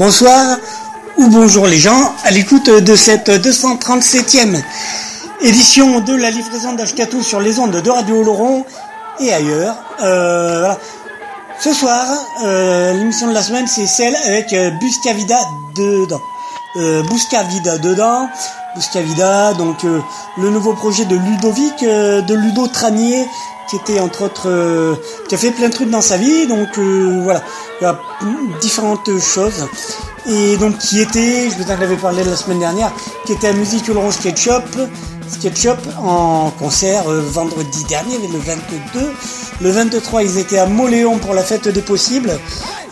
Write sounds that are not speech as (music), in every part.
Bonsoir ou bonjour les gens à l'écoute de cette 237e édition de la livraison d'Ashkatou sur les ondes de Radio Oloron et ailleurs. Euh. Ce soir, euh, l'émission de la semaine, c'est celle avec euh, Buscavida dedans. Euh, Buscavida dedans. Buscavida, donc le nouveau projet de Ludovic, de Ludo Tranier, qui était entre autres, euh, qui a fait plein de trucs dans sa vie. Donc euh, voilà, il y a différentes choses. Et donc qui était, je vous en avais parlé la semaine dernière, qui était à Musique Laurent Sketchup, Sketchup en concert euh, vendredi dernier, le 22. Le 23, ils étaient à Moléon pour la fête des possibles.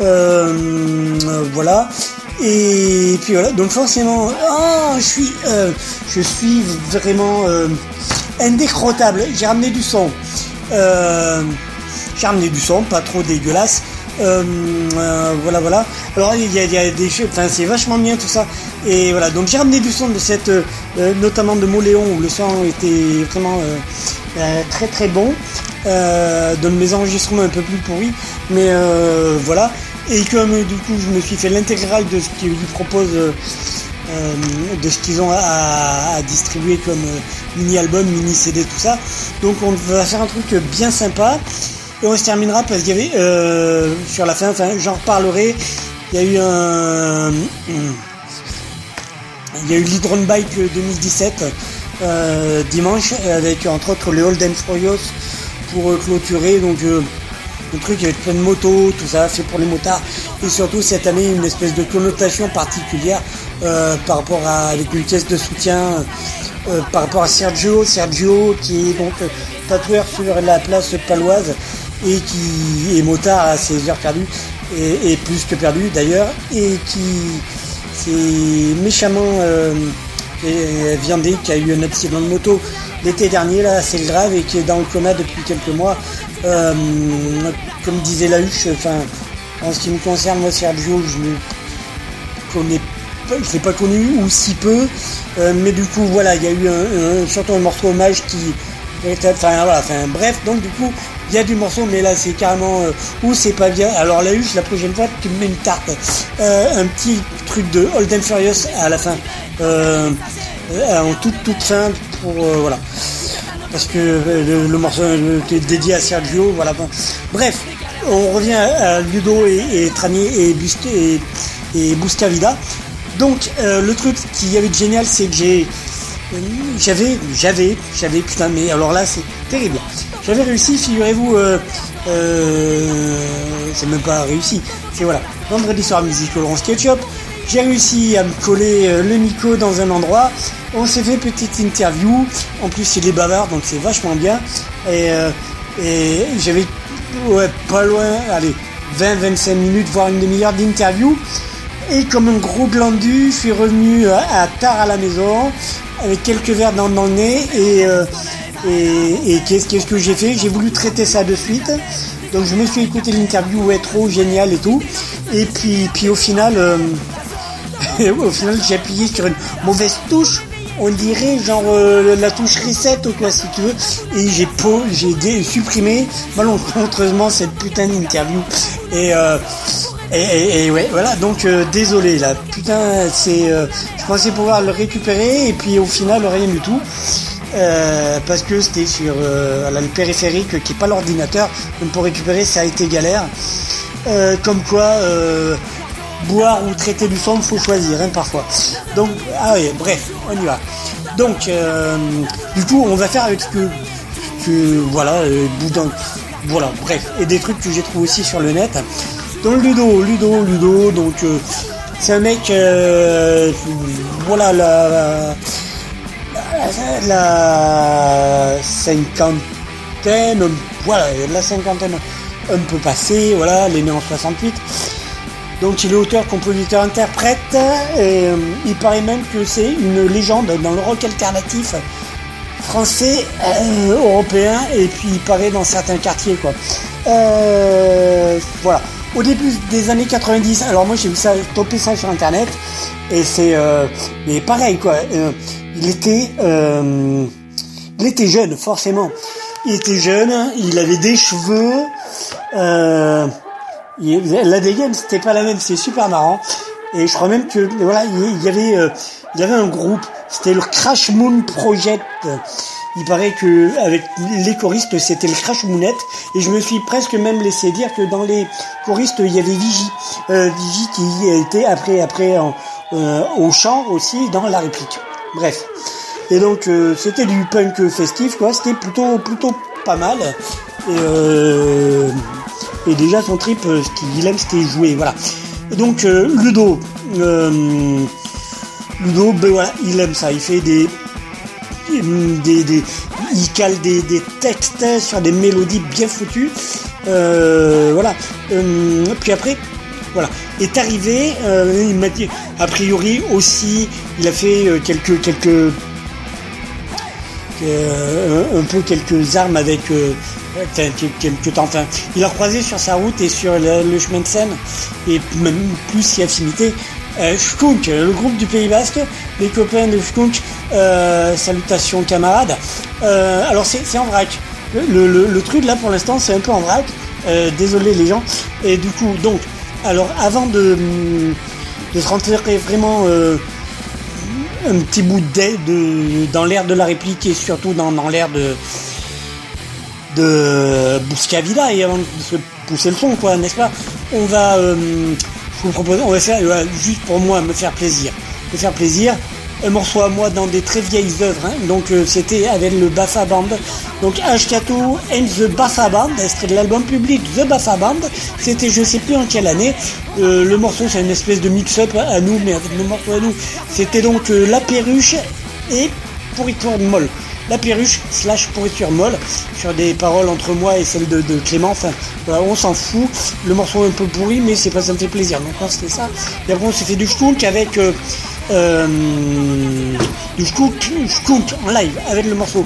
Euh, voilà. Et puis voilà, donc forcément, ah, je suis, euh, je suis vraiment indécrottable. J'ai ramené du son. Euh, j'ai ramené du son, pas trop dégueulasse. Euh, euh, voilà, voilà. Alors il y a, des choses, enfin c'est vachement bien tout ça. Et voilà, donc j'ai ramené du son de cette, euh, notamment de Moléon où le son était vraiment euh, euh, très très bon. Euh, de mes enregistrements un peu plus pourris, mais euh, voilà. Et comme du coup je me suis fait l'intégrale de ce qu'ils proposent, euh, de ce qu'ils ont à, distribuer comme euh, mini-album, mini-CD, tout ça. Donc on va faire un truc bien sympa. Et on se terminera parce qu'il y avait euh, sur la fin, enfin j'en reparlerai. Il y a eu un, il y a eu l'Hydron Bike 2017 euh, dimanche avec entre autres le Holden Furious pour clôturer donc le truc avec plein de motos, tout ça fait pour les motards. Et surtout cette année une espèce de connotation particulière euh, par rapport à avec une caisse de soutien euh, par rapport à Sergio, Sergio qui est donc euh, tatoueur sur la place paloise et qui est motard à ses heures perdues et, et plus que perdu d'ailleurs et qui s'est méchamment euh, viandé qui a eu un accident de moto l'été dernier là assez grave et qui est dans le coma depuis quelques mois. Euh, comme disait la huche enfin en ce qui me concerne moi Sergio je ne connais pas je l'ai pas connu ou si peu. Euh, mais du coup voilà il y a eu un, surtout un morceau hommage qui enfin voilà enfin bref. Donc du coup il y a du morceau mais là c'est carrément euh, ou c'est pas bien. Alors la huche la prochaine fois tu me mets une tarte. Euh, un petit truc de Holden Furious à la fin. En toute toute fin pour euh, voilà. Parce que euh, le, morceau euh, était dédié à Sergio voilà bref on revient à, Ludo et, et Tranier et, Bust et, et donc le truc qu'il y avait de génial c'est que j'ai j'avais j'avais j'avais putain mais alors là c'est terrible. J'avais réussi figurez-vous c'est même pas réussi c'est voilà. Vendredi soir musique au Laurent Sketchup j'ai réussi à me coller euh, le micro dans un endroit. On s'est fait petite interview. En plus, il est bavard, donc c'est vachement bien. Et, euh, j'avais pas loin, allez, 20-25 minutes, voire une demi-heure d'interview. Et comme un gros glandu, je suis revenu euh, à tard à la maison, avec quelques verres dans, le nez. Et, qu'est-ce que j'ai fait? J'ai voulu traiter ça de suite. Donc je me suis écouté l'interview, ouais, trop génial et tout. Et puis, au final... (laughs) au final, j'ai appuyé sur une mauvaise touche. On dirait genre euh, la touche reset ou quoi si tu veux. Et j'ai po- j'ai supprimé malencontreusement cette putain d'interview. Et, euh, et, et- et ouais, voilà. Donc euh, désolé là. Putain, c'est. euh, je pensais pouvoir le récupérer et puis au final rien du tout. Euh, parce que c'était sur euh, le périphérique qui est pas l'ordinateur. Donc pour récupérer, ça a été galère. Euh, comme quoi, euh, boire ou traiter du sang, faut choisir, hein, parfois. Donc, ah oui, bref, on y va. Donc, euh, du coup, on va faire avec ce que, voilà, euh, boudin, voilà, bref, et des trucs que j'ai trouvé aussi sur le net. Donc Ludo, Ludo, Ludo, donc euh, c'est un mec, voilà, la, la, la cinquantaine, voilà, la cinquantaine un peu passée, voilà, il est né en 68. Donc il est auteur, compositeur, interprète, et euh, il paraît même que c'est une légende dans le rock alternatif français, euh, européen, et puis il paraît dans certains quartiers, quoi. Euh, voilà. Au début des années 90, alors moi j'ai vu ça, topé ça sur internet, et c'est, euh, mais pareil, quoi. Il était, il était jeune, forcément. Il était jeune, il avait des cheveux, la dégaine c'était pas la même, c'est super marrant. Et je crois même que voilà, il y avait, euh, il y avait un groupe, c'était le Crash Moon Project. Il paraît que avec les choristes c'était le Crash Moonette et je me suis presque même laissé dire que dans les choristes il y avait Vigie, euh, Vigie qui était après après euh, au chant aussi dans la réplique. Bref. Et donc euh, c'était du punk festif quoi, c'était plutôt plutôt pas mal. Euh, et déjà son trip, euh, ce qu'il aime c'était jouer, voilà. Donc euh, Ludo, euh, Ludo, ben il aime ça, il fait des des, des il cale des, des textes sur des mélodies bien foutues, voilà. Puis après, voilà, est arrivé, il m'a dit, a priori aussi, il a fait quelques quelques un peu quelques armes avec il a croisé sur sa route et sur le, chemin de Seine, et même plus si affinité, euh, Skunk, le groupe du Pays Basque, les copains de Skunk, euh, salutations camarades. Euh, alors c'est en vrac. Le, truc là pour l'instant c'est un peu en vrac. Euh, désolé les gens. Et du coup, donc, alors avant de, de se rentrer vraiment un petit bout d'aide de, dans l'air de la réplique et surtout dans, dans l'air de de et avant de se pousser le son quoi n'est-ce pas? On va euh, je vous propose on va faire euh, juste pour moi me faire plaisir. Me faire plaisir. Un morceau à moi dans des très vieilles œuvres hein. donc euh, c'était avec le Baffa Band. Donc Ashkato and the Baffa Band extrait de l'album public The Baffa Band. C'était je sais plus en quelle année. Le morceau c'est une espèce de mix-up à nous mais avec nos morceaux à nous c'était donc La Perruche et Pourriture molle la perruche slash pourriture molle sur des paroles entre moi et celle de, Clément. Enfin, on s'en fout. Le morceau est un peu pourri, mais c'est pas ça me fait plaisir. Donc c'était ça. Et après on s'est fait du skunk avec euh, euh, du en live avec le morceau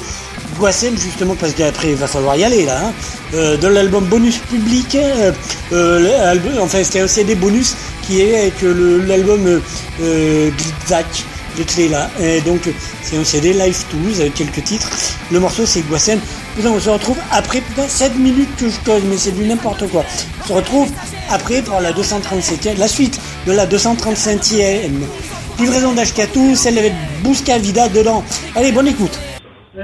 Guassem justement parce qu'après il va falloir y aller là. hein. Euh, de l'album bonus public, euh, euh, enfin c'était un CD bonus qui est avec l'album Glitzak de clés là. Et donc c'est un CD Live Tools avec quelques titres. Le morceau c'est Guassen. Putain, on se retrouve après putain 7 minutes que je cause, mais c'est du n'importe quoi. On se retrouve après pour la 237e, la suite de la 235e livraison d'Ashkatu, celle avec Bousca Vida dedans. Allez, bonne écoute. La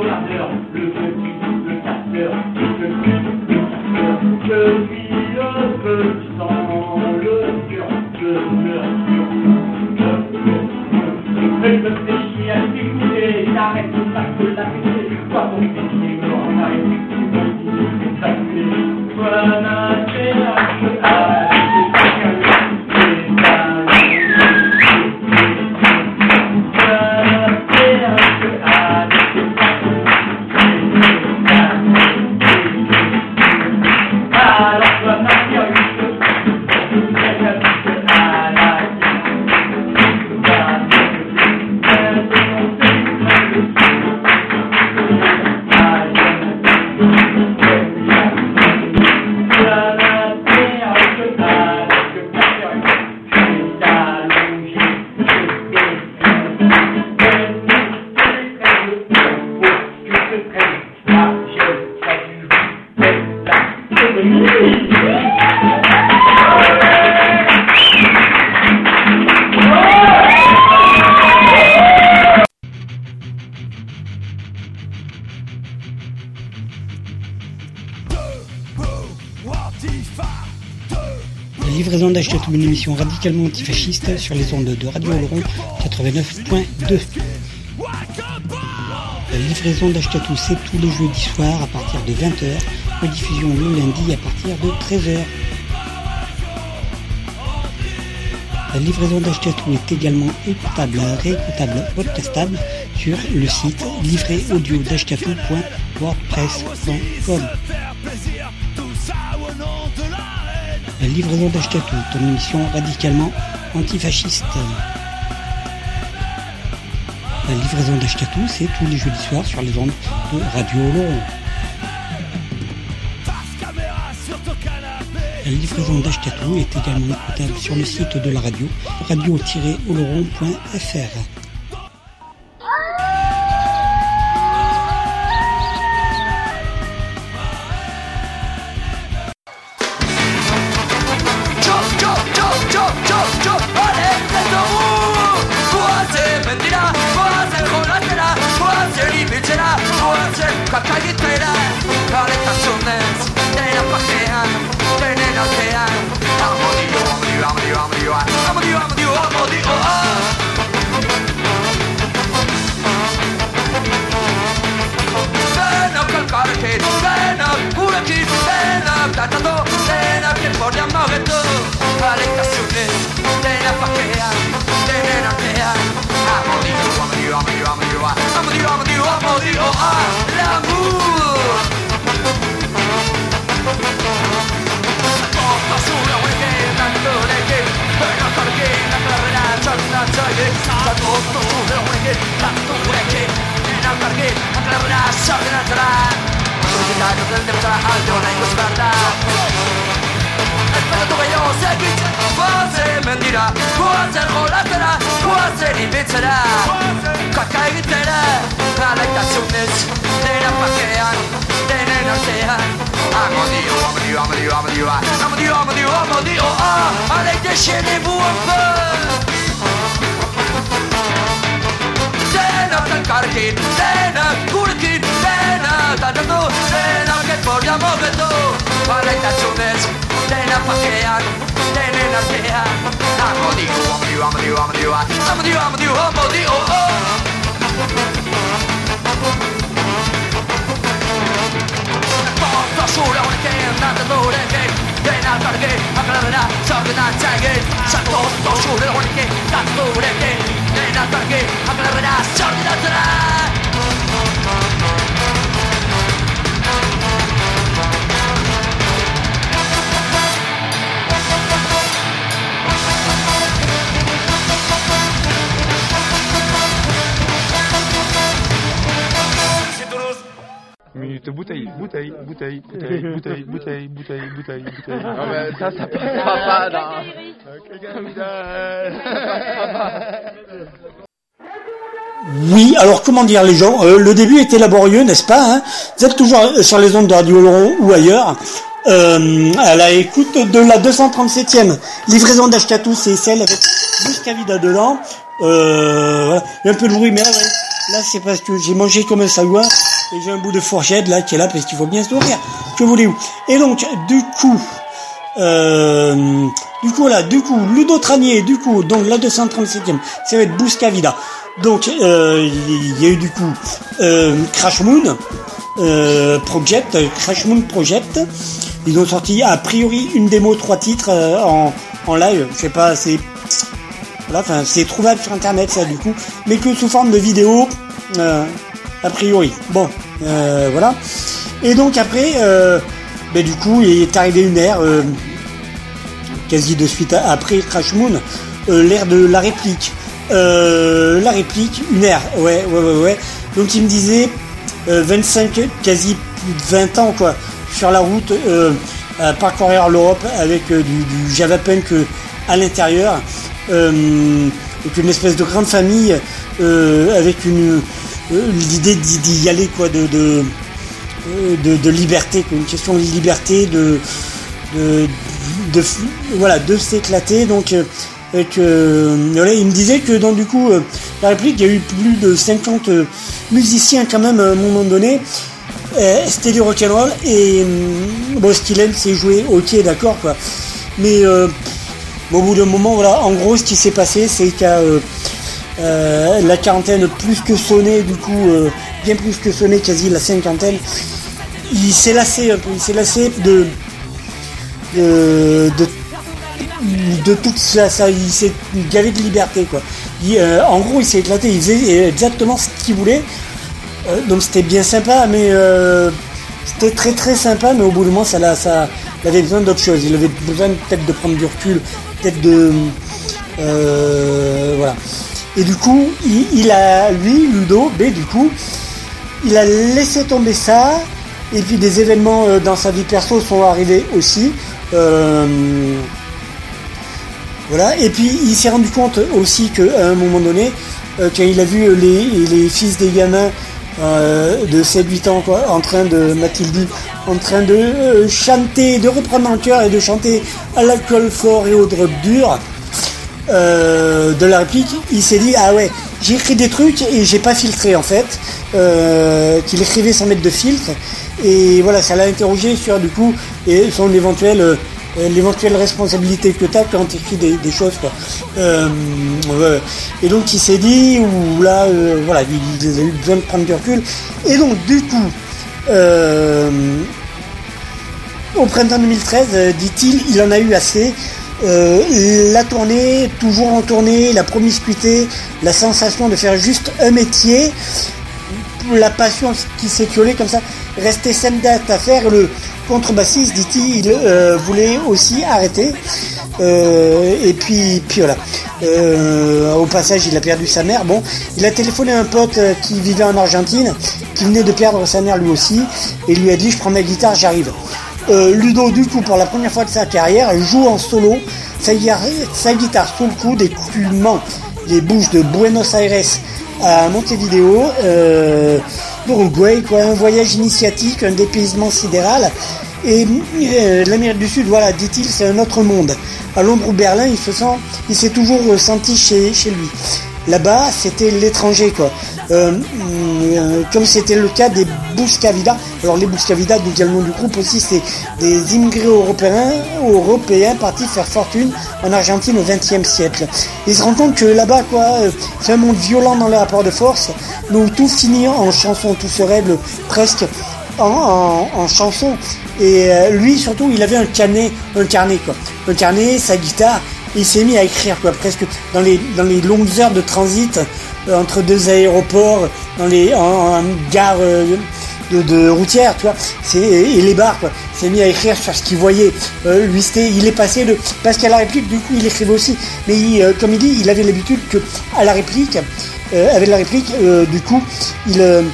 suis l'emmerdeur, le petit, le casseur, antifasciste sur les ondes de Radio Oloron 89.2. La livraison d'Achetatou, c'est tous les jeudis soirs à partir de 20h, rediffusion le lundi à partir de 13h. La livraison d'Achetatou est également écoutable, réécoutable, podcastable sur le site livréaudio.wordpress.com. La livraison d'Achetatou, ton émission radicalement antifasciste. La livraison d'Achetatou, c'est tous les jeudis soirs sur les ondes de Radio Oloron. La livraison d'Achetatou est également écoutable sur le site de la radio, radio-oloron.fr. kean de rena kean ha podi o ami amo amo amo amo ami o ami o ami o a la mu oh asura we de ta zure ke ta targeta merrazo ta chai de ta posto zure merrazo ta zure ke ina targeta merrazo de na tra ta zure ta denta hajo naiko sparata Esperatu gehiago segitzen Goazen mendira, goazen jolatzera Goazen ibiltzera, kaka egitera Alaitasunez, dena pakean, denen artean. Amodio, amodio, amodio, amodio, amodio, amodio, amodio, ah Allez, déchaînez-vous un peu Denok elkarrekin, denok gurekin, dena tatatu Dena oket bordean mogetu Baraitatxunez, dena pakean Denen artean. Amo diu, amo diu, amo diu, amo diu Amo diu, amo diu, amo diu, oh, oh Bortasura honekin, nantatorekin Dena targe, akalabera, txarrena txegin Sarko tosure honekin, nantatorekin Dena targe, akalabera, txarrena txegin Thank you. Minute (laughs) bouteille, bouteille, bouteille, bouteille, bouteille, bouteille, bouteille, bouteille, bouteille. Non mais ça, ça passera pas, non. (laughs) Oui, alors comment dire les gens euh, Le début était laborieux, n'est-ce pas hein? Vous êtes toujours euh, sur les ondes de Radio Laurent ou ailleurs. Euh, à la écoute de la 237e livraison d'Ashkatou, c'est celle avec Buscavida dedans. Euh, voilà. Il y a un peu de bruit, mais là, ouais, là c'est parce que j'ai mangé comme un salouin et j'ai un bout de fourchette là qui est là parce qu'il faut bien se nourrir. Que voulez-vous? Et donc, du coup, euh, du coup là, du coup, Ludo Tranier, du coup, donc la 237e, ça va être Buscavida. Donc, euh, il y a eu du coup euh, Crash Moon euh, Project, Crash Moon Project. Ils ont sorti a priori une démo, trois titres euh, en, en live. Je sais pas, c'est voilà, enfin c'est trouvable sur internet ça du coup, mais que sous forme de vidéo a priori. Bon, euh, voilà. Et donc après, euh, ben, du coup, il est arrivé une ère euh, quasi de suite après Crash Moon, l'ère de la réplique. La réplique, une ère, ouais, ouais, ouais, ouais. Donc il me disait euh, 25, quasi plus de 20 ans quoi, sur la route, à parcourir l'Europe avec du, du Java Punk à l'intérieur, donc une espèce de grande famille avec une l'idée d'y aller quoi, de de, euh, liberté, une question de liberté, de de, voilà, de s'éclater. Donc euh, euh, il me disait que dans du coup euh, la réplique, il y a eu plus de 50 euh, musiciens quand même à un moment donné. Euh, C'était du rock'n'roll et hum, bon, ce qu'il aime, c'est jouer. Ok, d'accord quoi. Mais euh, au bout d'un moment, voilà, en gros, ce qui s'est passé, c'est qu'à euh, la quarantaine plus que sonné, du coup, euh, bien plus que sonné, quasi la cinquantaine, il s'est lassé un peu, il s'est lassé de de, de, ça, il s'est gavé de liberté quoi. Euh, en gros, il s'est éclaté, il faisait exactement ce qu'il voulait. Donc c'était bien sympa, mais c'était très très sympa, mais au bout du moment, ça, ça, il avait besoin d'autre chose. Il avait besoin peut-être de prendre du recul, peut-être de voilà. Et du coup, il, a lui, Ludo, B, du coup, il a laissé tomber ça. Et puis des événements euh, dans sa vie perso sont arrivés aussi. Euh, voilà. Et puis il s'est rendu compte aussi qu'à un moment donné, euh, quand il a vu les, fils des gamins euh, de 7-8 ans en train de Mathilde en train de euh, chanter, de reprendre en cœur et de chanter à l'alcool fort et au drop dur euh, de la réplique, il s'est dit ah ouais, j'ai écrit des trucs et j'ai pas filtré en fait, euh, qu'il écrivait sans mettre de filtre et voilà, ça l'a interrogé sur du coup et son éventuel euh, responsabilité que tu as quand tu écris des, choses quoi. Et donc il s'est dit ou là voilà, il, a eu besoin de prendre du recul et donc du coup au printemps 2013, euh, dit-il, il en a eu assez. Euh, la tournée, toujours en tournée, la promiscuité, la sensation de faire juste un métier, la passion qui s'est violée comme ça, restait scène date à faire. Le contrebassiste, dit-il, il euh, voulait aussi arrêter. Euh, et puis, puis voilà. Au passage, il a perdu sa mère. Bon, il a téléphoné à un pote qui vivait en Argentine, qui venait de perdre sa mère lui aussi, et lui a dit Je prends ma guitare, j'arrive. Euh, Ludo, du coup, pour la première fois de sa carrière, joue en solo sa, guitare- sous le coude et culmant les bouches de Buenos Aires à Montevideo, euh, d'Uruguay, quoi, un voyage initiatique, un dépaysement sidéral. Et euh, l'Amérique du Sud, voilà, dit-il, c'est un autre monde. À Londres ou Berlin, il se sent, il s'est toujours euh, senti chez, chez lui. Là-bas, c'était l'étranger, quoi. Euh, euh, comme c'était le cas des Buscavida. Alors les Buscavida, d'où vient le du groupe aussi, c'est des immigrés européens, européens partis faire fortune en Argentine au XXe siècle. Ils se rendent compte que là-bas, quoi, euh, c'est un monde violent dans les rapports de force, mais où tout finit en chanson, tout se règle presque en, en, chanson. Et euh, lui, surtout, il avait un carnet, un carnet, quoi. Un carnet, sa guitare, il s'est mis à écrire, quoi, presque dans les, dans les longues heures de transit euh, entre deux aéroports, dans les, en, en gare euh, de, de routière, tu vois, et les bars, quoi. Il s'est mis à écrire sur ce qu'il voyait. Euh, lui, c'était, il est passé de, parce qu'à la réplique, du coup, il écrivait aussi. Mais il, euh, comme il dit, il avait l'habitude que, à la réplique, euh, avec la réplique, euh, du coup, il,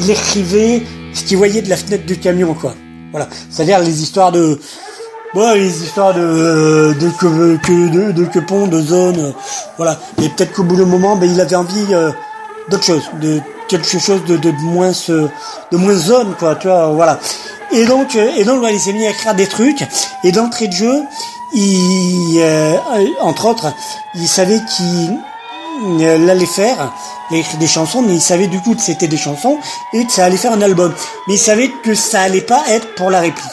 il écrivait ce qu'il voyait de la fenêtre du camion, quoi. Voilà. C'est-à-dire les histoires de, bon, les histoires de, de que, que, de, de quepons, de zones, euh, voilà. Et peut-être qu'au bout d'un moment, ben, il avait envie euh, d'autre chose, de quelque chose de, de moins, euh, de moins zone, quoi, tu vois, voilà. Et donc, euh, et donc, voilà, il s'est mis à écrire des trucs. Et d'entrée de jeu, il, euh, entre autres, il savait qu'il euh, l'allait faire. Écrit des chansons, mais il savait du coup que c'était des chansons et que ça allait faire un album. Mais il savait que ça allait pas être pour la réplique.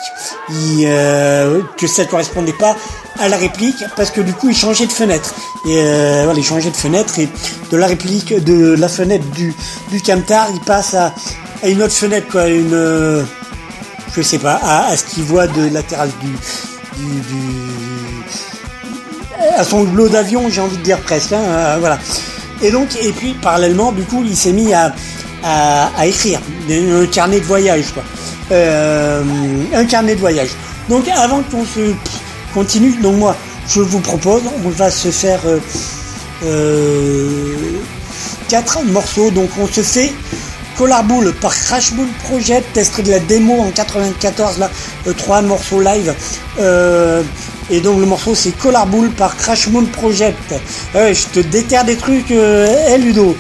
Il, euh, que ça correspondait pas à la réplique parce que du coup il changeait de fenêtre. Et euh, voilà, il changeait de fenêtre et de la réplique, de la fenêtre du, du camtar, il passe à, une autre fenêtre, quoi, une, euh, je sais pas, à, ce qu'il voit de la terrasse du, du, du- à son lot d'avion, j'ai envie de dire presque, hein, voilà. Et donc, et puis parallèlement, du coup, il s'est mis à, à, écrire un carnet de voyage, quoi. Euh, un carnet de voyage. Donc, avant qu'on se continue, donc moi, je vous propose, on va se faire euh, euh, quatre morceaux. Donc, on se fait Collar Bull par Crash Bull Project, extrait de la démo en 94, là, euh, trois morceaux live. Et donc le morceau c'est Collar Bull par Crash Moon Project. Je te déterre des trucs, euh, eh, Ludo.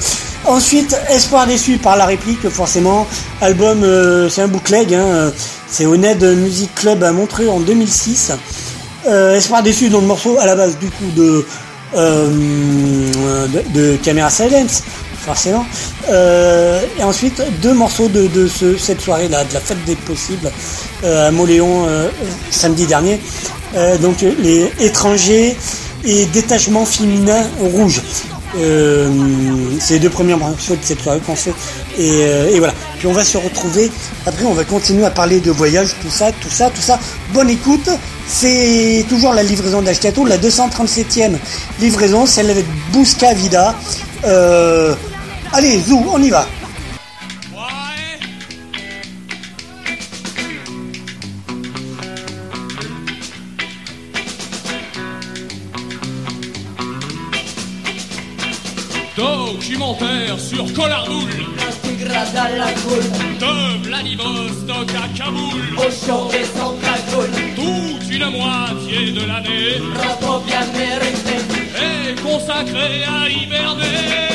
Ensuite, Espoir déçu par la réplique, forcément. Album, euh, c'est un bootleg, hein, euh, c'est au Ned Music Club à Montreux en 2006. Euh, Espoir déçu dans le morceau à la base du coup de, de, de Camera Silence, forcément. Euh, et ensuite deux morceaux de, de ce, cette soirée-là, de la fête des possibles euh, à Moléon euh, samedi dernier. Donc les étrangers et détachement féminin rouge. C'est les deux premiers morceaux de cette soirée qu'on fait. Et, voilà. Puis on va se retrouver. Après, on va continuer à parler de voyage, tout ça, tout ça, tout ça. Bonne écoute. C'est toujours la livraison d'Ashkato, la 237e livraison, celle avec Bouska Vida. Allez, Zou, on y va. Documentaire sur Collardoul, Intégrade à la de Vladivostok à Kaboul, au champ des centrales toute une moitié de l'année repos bien mérité. est consacrée à hiberner.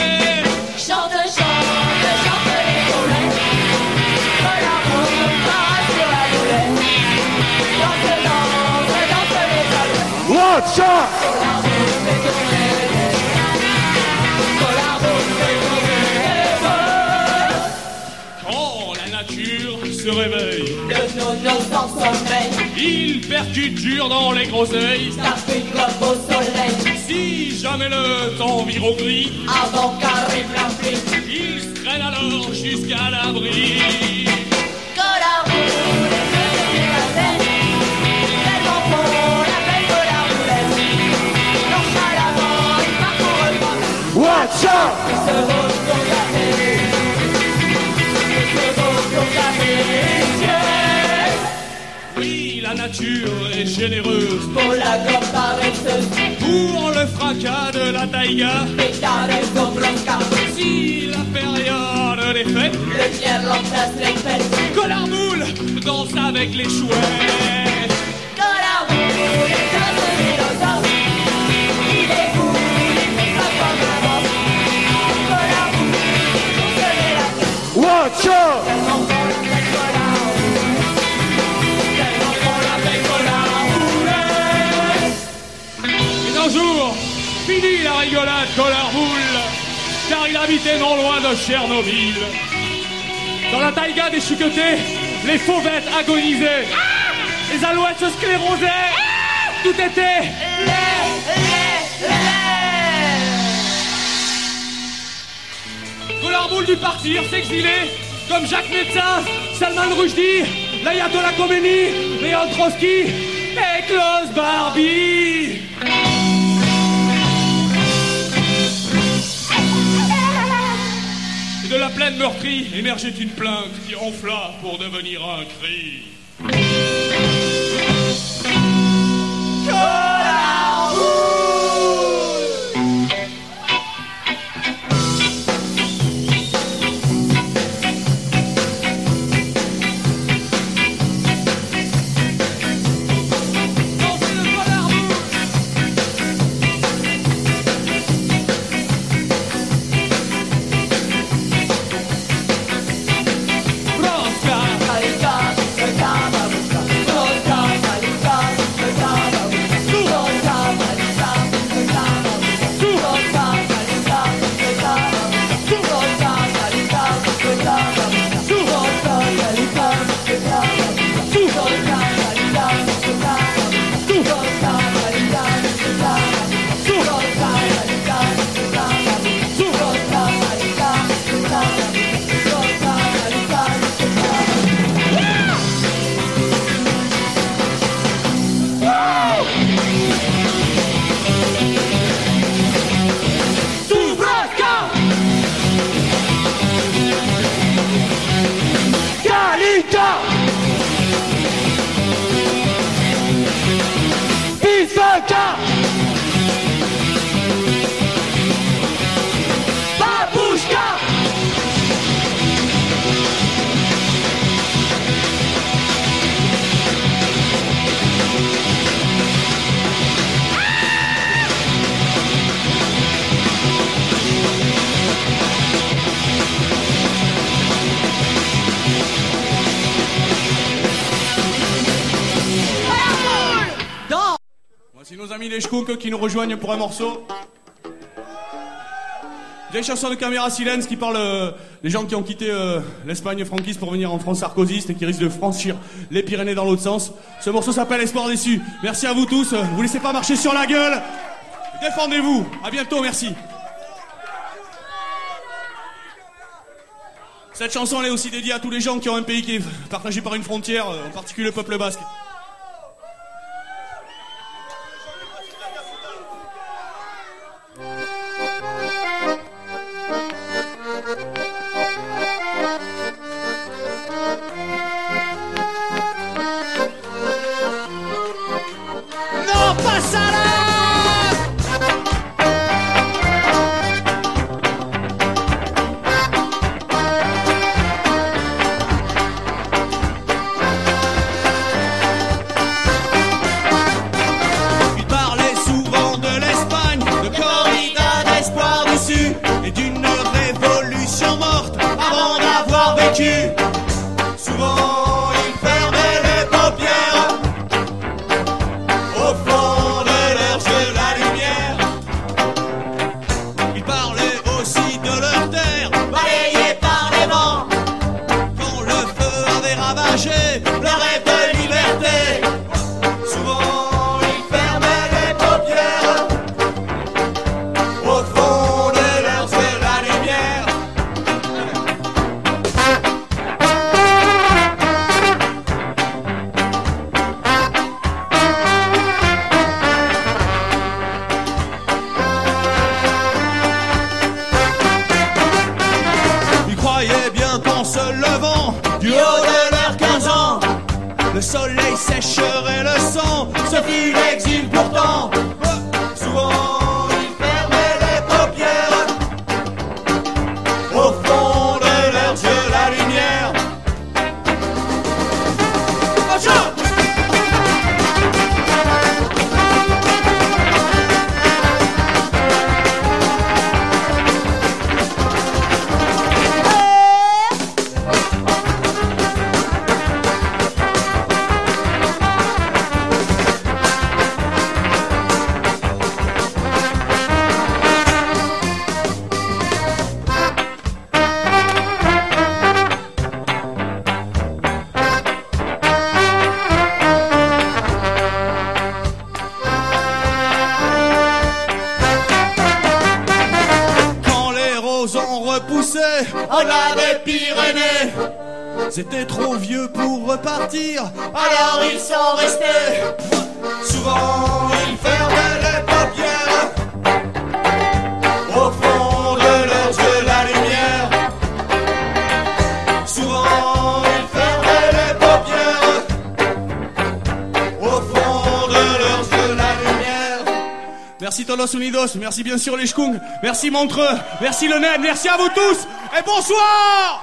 La nature se réveille, Le nono sans sommeil, il percute dur dans les groseilles. tape une gomme au soleil, Si jamais le temps vire au gris, avant qu'arrive la pluie. il se traîne alors jusqu'à l'abri. Oui, la nature est généreuse Pour la gomme paresseuse, pour le fracas de la taïga. comme blanca. Si la période des fêtes, Le fier l'entasse les fêtes. Collarboule danse avec les chouettes. Un jour, fini la rigolade Collarboule, car il habitait non loin de Tchernobyl. Dans la taïga déchiquetée, les fauvettes agonisaient. Les alouettes se sclérosaient. Tout était Collarboule dut partir, s'exiler, comme Jacques Médecin, Salman Rushdie, l'Ayatollah Khomeini, Léon Trotsky et Klaus Barbie. Et de la plaine meurtrie émergeait une plainte qui enfla pour devenir un cri. Qui nous rejoignent pour un morceau. Vieille chanson de Caméra Silence qui parle euh, des gens qui ont quitté euh, l'Espagne franquiste pour venir en France sarkozyste et qui risquent de franchir les Pyrénées dans l'autre sens. Ce morceau s'appelle Espoir déçu. Merci à vous tous. Vous laissez pas marcher sur la gueule. Défendez-vous. À bientôt. Merci. Cette chanson elle est aussi dédiée à tous les gens qui ont un pays qui est partagé par une frontière, euh, en particulier le peuple basque. D'avoir Shkung, merci Montreux, merci le NEM, merci à vous tous. Et bonsoir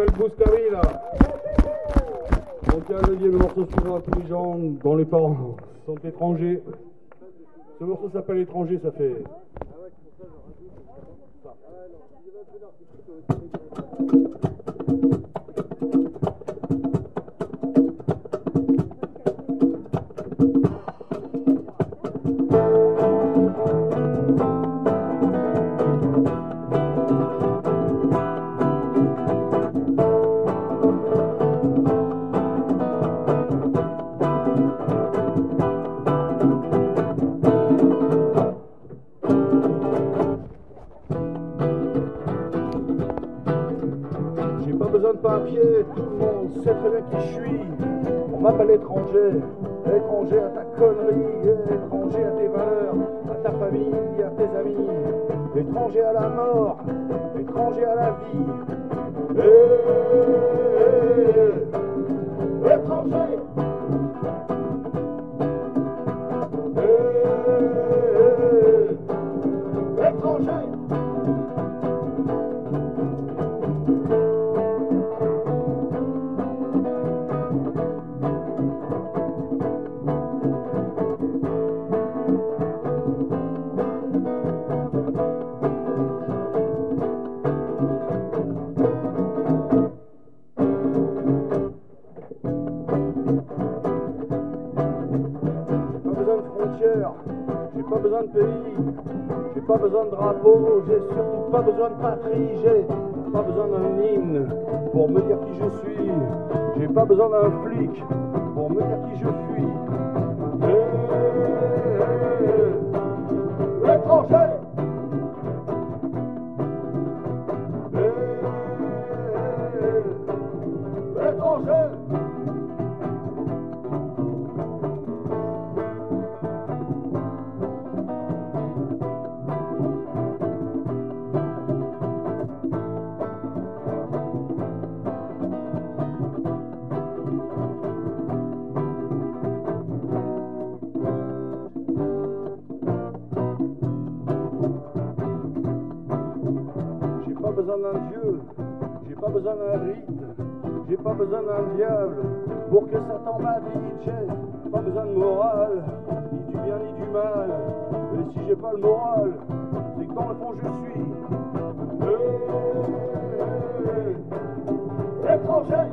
S'appelle Bouscari là. Y a le le morceau souvent intelligent dont les parents (laughs) sont étrangers. Ce morceau s'appelle Étranger, ça fait. Papier, tout le monde sait très bien qui je suis. On m'appelle étranger, étranger à ta connerie, étranger à tes valeurs, à ta famille, à tes amis, étranger à la mort, étranger à la vie. Eh, besoin de pays, j'ai pas besoin de drapeau, j'ai surtout pas besoin de patrie, j'ai pas besoin d'un hymne pour me dire qui je suis, j'ai pas besoin d'un flic pour me dire qui je suis. Eh, L'étranger besoin d'un dieu, j'ai pas besoin d'un rite, j'ai pas besoin d'un diable pour que Satan m'habite. J'ai pas besoin de morale, ni du bien ni du mal. Et si j'ai pas le moral, c'est que dans le fond je suis Eh, étranger.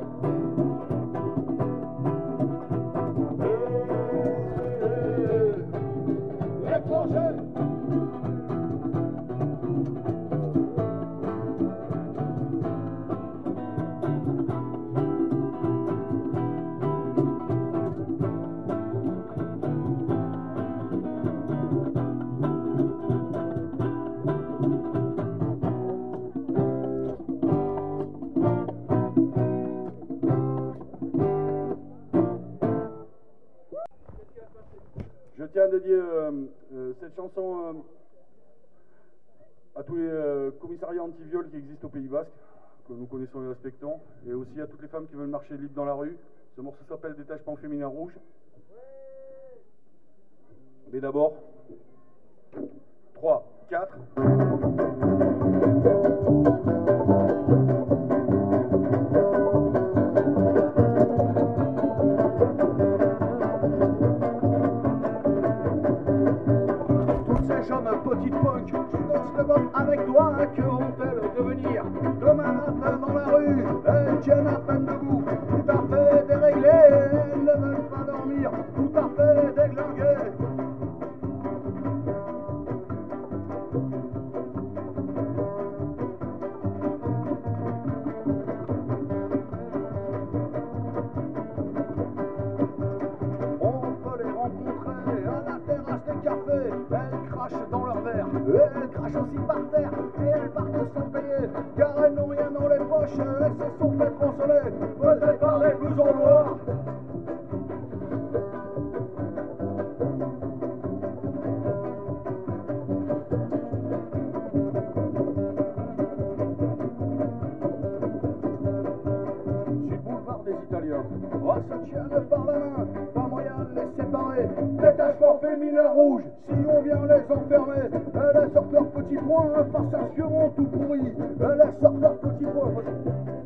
Cette chanson euh, à tous les euh, commissariats anti-viol qui existent au Pays Basque, que nous connaissons et respectons, et aussi à toutes les femmes qui veulent marcher libres dans la rue. Ce morceau s'appelle Détachement féminin rouge. Mais d'abord, 3, 4. Petites punks qui dansent le avec toi, que vont-elles devenir. Demain matin dans la rue, elles tiennent à peine debout, Sur le boulevard des Italiens, oh, tiennent par la main, pas moyen de les séparer. Détachement féminin rouge, si on vient les enfermer, elles sortent leurs petits points face à tout pourri. Elles sortent leurs petits points.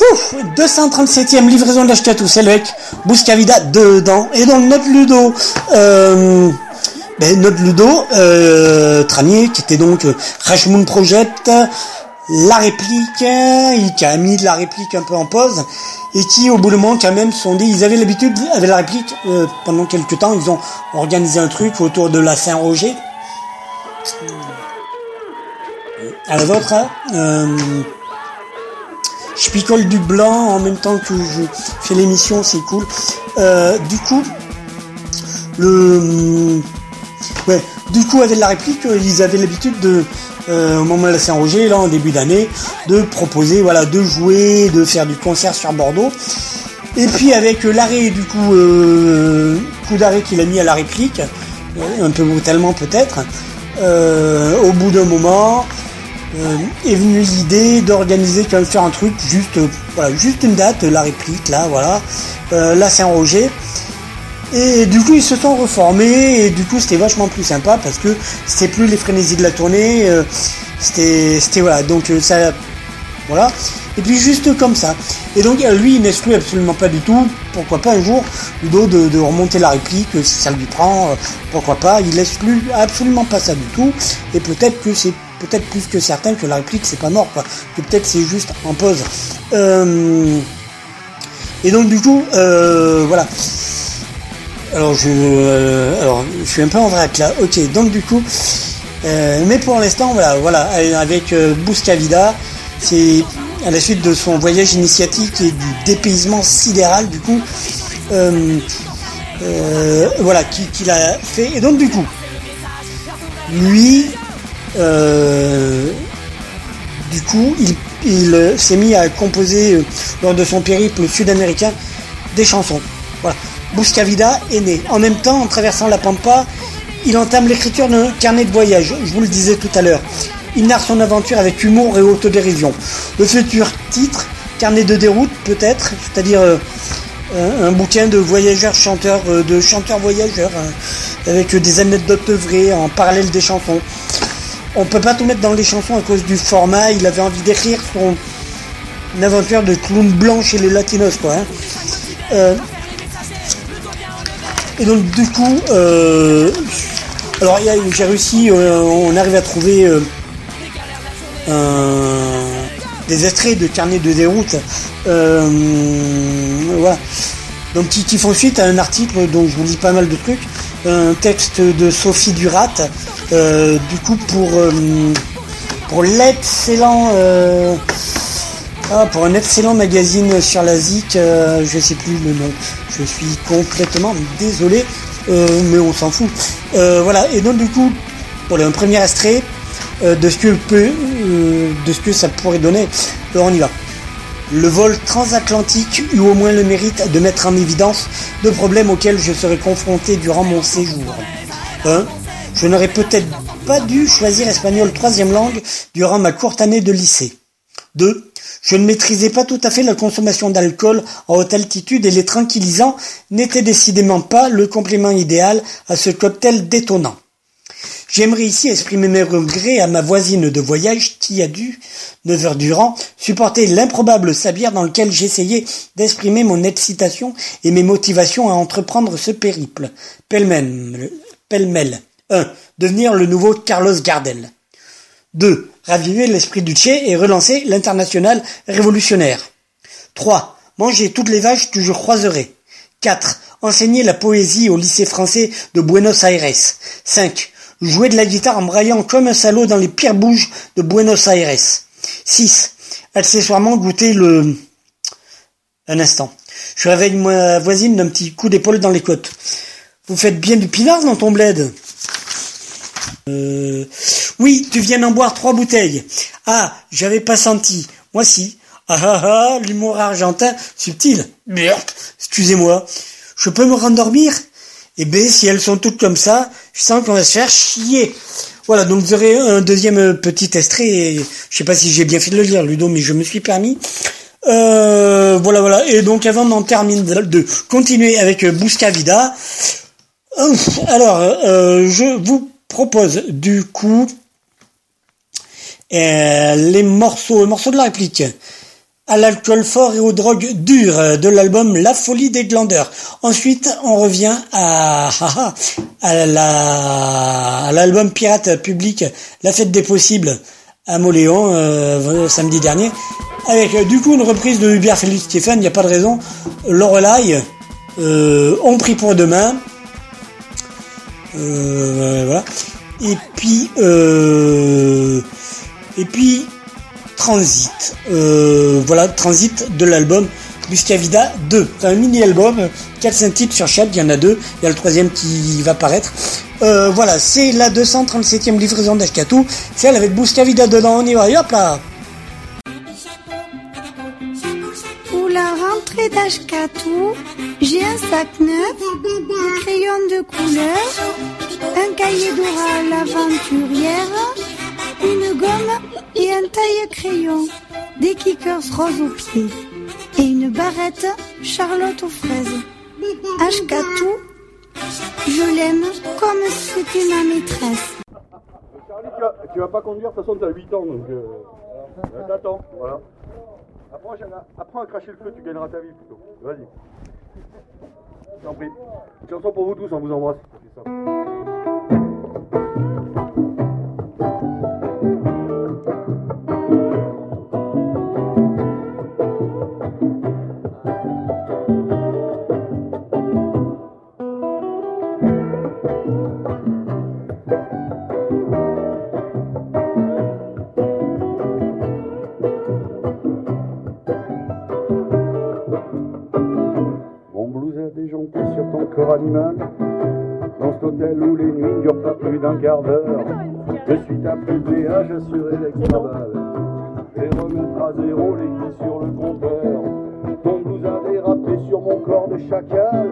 Ouf 237e livraison de l'Ashkatou, c'est le mec Bouscavida dedans. Et donc notre Ludo, euh, ben, notre Ludo, euh, qui était donc euh, Rashmoon Project, la réplique, euh, qui a mis de la réplique un peu en pause, et qui au bout de moment quand même sont dit, ils avaient l'habitude, avec la réplique, euh, pendant quelques temps, ils ont organisé un truc autour de la Saint-Roger. À la vôtre, hein, euh, je picole du blanc en même temps que je fais l'émission, c'est cool. Euh, du coup, le, du coup avec la réplique, ils avaient l'habitude de, euh, au moment de la Saint-Roger, là en début d'année, de proposer, voilà, de jouer, de faire du concert sur Bordeaux. Et puis avec l'arrêt du coup, euh, coup d'arrêt qu'il a mis à la réplique, un peu brutalement peut-être, au bout d'un moment, euh, est venue l'idée d'organiser quand même faire un truc juste euh, voilà juste une date la réplique là voilà. Euh, là Saint-Roger et du coup ils se sont reformés et du coup c'était vachement plus sympa parce que c'était plus les frénésies de la tournée euh, c'était c'était voilà donc ça voilà. Et puis juste comme ça. Et donc lui il n'exclut absolument pas du tout. Pourquoi pas un jour Ludo de, de remonter la réplique si ça lui prend pourquoi pas. Il exclut absolument pas ça du tout. Et peut-être que c'est peut-être plus que certain que la réplique c'est pas mort quoi. Que peut-être c'est juste en pause. Euh, et donc du coup euh, voilà. Alors je euh, alors je suis un peu en vrac là. Ok donc du coup mais pour l'instant voilà voilà avec Bouscavida c'est à la suite de son voyage initiatique et du dépaysement sidéral du coup voilà qui- qu'il a fait. Et donc du coup lui du coup il, euh, s'est mis à composer euh, lors de son périple sud-américain des chansons. Voilà. Buscavida est né. En même temps en traversant la Pampa il entame l'écriture d'un carnet de voyage. Je vous le disais tout à l'heure. Il narre son aventure avec humour et autodérision. Le futur titre carnet de déroute peut-être c'est-à-dire euh, un, bouquin de voyageurs chanteurs, euh, de chanteurs voyageurs, euh, avec euh, des anecdotes vraies en parallèle des chansons. On peut pas tout mettre dans les chansons à cause du format. Il avait envie d'écrire son aventure de clown blanc chez les latinos, quoi. hein. Euh, et donc du coup, euh, alors j'ai réussi, euh, on arrive à trouver des extraits de carnet de déroute. Donc qui, qui font suite à un article dont je vous lis pas mal de trucs, un texte de Sophie Durat, euh, du coup pour euh, pour l'excellent euh, ah, pour un excellent magazine sur la ZIC, je sais plus le nom, je suis complètement désolé, mais on s'en fout. Voilà, et donc du coup, pour un premier extrait, de ce que peut, de ce que ça pourrait donner. On y va. Le vol transatlantique eut au moins le mérite de mettre en évidence deux problèmes auxquels je serai confronté durant mon séjour. 1. Je n'aurais peut-être pas dû choisir espagnol troisième langue durant ma courte année de lycée. 2. Je ne maîtrisais pas tout à fait la consommation d'alcool en haute altitude et les tranquillisants n'étaient décidément pas le complément idéal à ce cocktail détonnant. J'aimerais ici exprimer mes regrets à ma voisine de voyage qui a dû, neuf heures durant, supporter l'improbable sablière dans lequel j'essayais d'exprimer mon excitation et mes motivations à entreprendre ce périple. Pêle-mêle. Pêle-mêle. 1. Devenir le nouveau Carlos Gardel. 2. Raviver l'esprit du Tché et relancer l'international révolutionnaire. 3. Manger toutes les vaches que je croiserai. 4. Enseigner la poésie au lycée français de Buenos Aires. 5. Jouer de la guitare en braillant comme un salaud dans les pires bouges de Buenos Aires. 6. Accessoirement goûter le... Un instant. Je réveille ma voisine d'un petit coup d'épaule dans les côtes. Vous faites bien du pinard dans ton bled euh... Oui, tu viens d'en boire trois bouteilles. Ah, j'avais pas senti. Moi si. Ah ah ah, l'humour argentin subtil. Merde, excusez-moi. Je peux me rendormir? Eh ben, si elles sont toutes comme ça, je sens qu'on va se faire chier. Voilà, donc vous aurez un deuxième euh, petit extrait. Et je sais pas si j'ai bien fait de le lire, Ludo, mais je me suis permis. Euh, voilà, voilà. Et donc, avant d'en terminer, de continuer avec euh, Buscavida, euh, alors, je vous propose du coup les morceaux, morceaux de la réplique à l'alcool fort et aux drogues dures de l'album La folie des glandeurs. Ensuite, on revient (laughs) à, à, la, à l'album pirate public La fête des possibles à Moléon euh, samedi dernier, avec euh, du coup une reprise de Hubert Félix Stéphane. Il n'y a pas de raison. Lorelai, euh, on prie pour demain. Euh, voilà. Et puis, euh, et puis Transit. Euh, voilà, Transit de l'album Buscavida 2. C'est un mini-album, 4-5 titres sur chaque, il y en a deux. Il y a le troisième qui va paraître. Euh, voilà, c'est la 237e livraison d'Ashkatu. C'est elle avec Buscavida dedans, on y va, hop là Pour la rentrée d'Ashkatou, j'ai un sac neuf, des crayons de couleur, un cahier d'oral aventurière, une gomme et un taille-crayon, des kickers roses aux pieds et une barrette Charlotte aux fraises. Ashkatou, je l'aime comme si c'était ma maîtresse. Charlie, tu vas, pas conduire, de toute façon, t'as 8 ans, donc euh, euh, t'attends, voilà. Apprends, à- cracher le feu, tu gagneras ta vie plutôt. Vas-y. Je t'en prie. Une chanson pour vous tous, on vous embrasse. Dans cet hôtel où les nuits ne durent pas plus d'un quart d'heure. Je suis ta plus péage assuré l'extra-balle. Et remettre à zéro les clés sur le compteur. Ton blues a dérapé sur mon corps de chacal.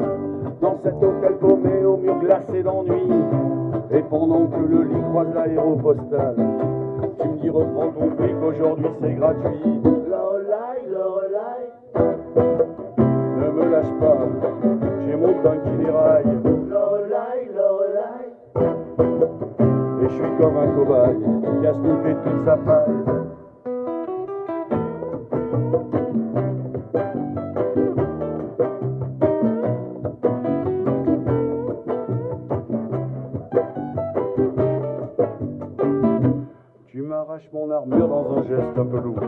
Dans cet hôtel paumé au mur glacé d'ennui. Et pendant que le lit croise l'aéropostale. Tu me dis reprends ton fric, aujourd'hui c'est gratuit. Lorelai, Lorelai. Ne me lâche pas, j'ai mon dingue qui déraille. Lorelai, Lorelai. Et je suis comme un cobaye qui a sniffé toute sa paille. Tu m'arraches mon armure dans un geste un peu lourd.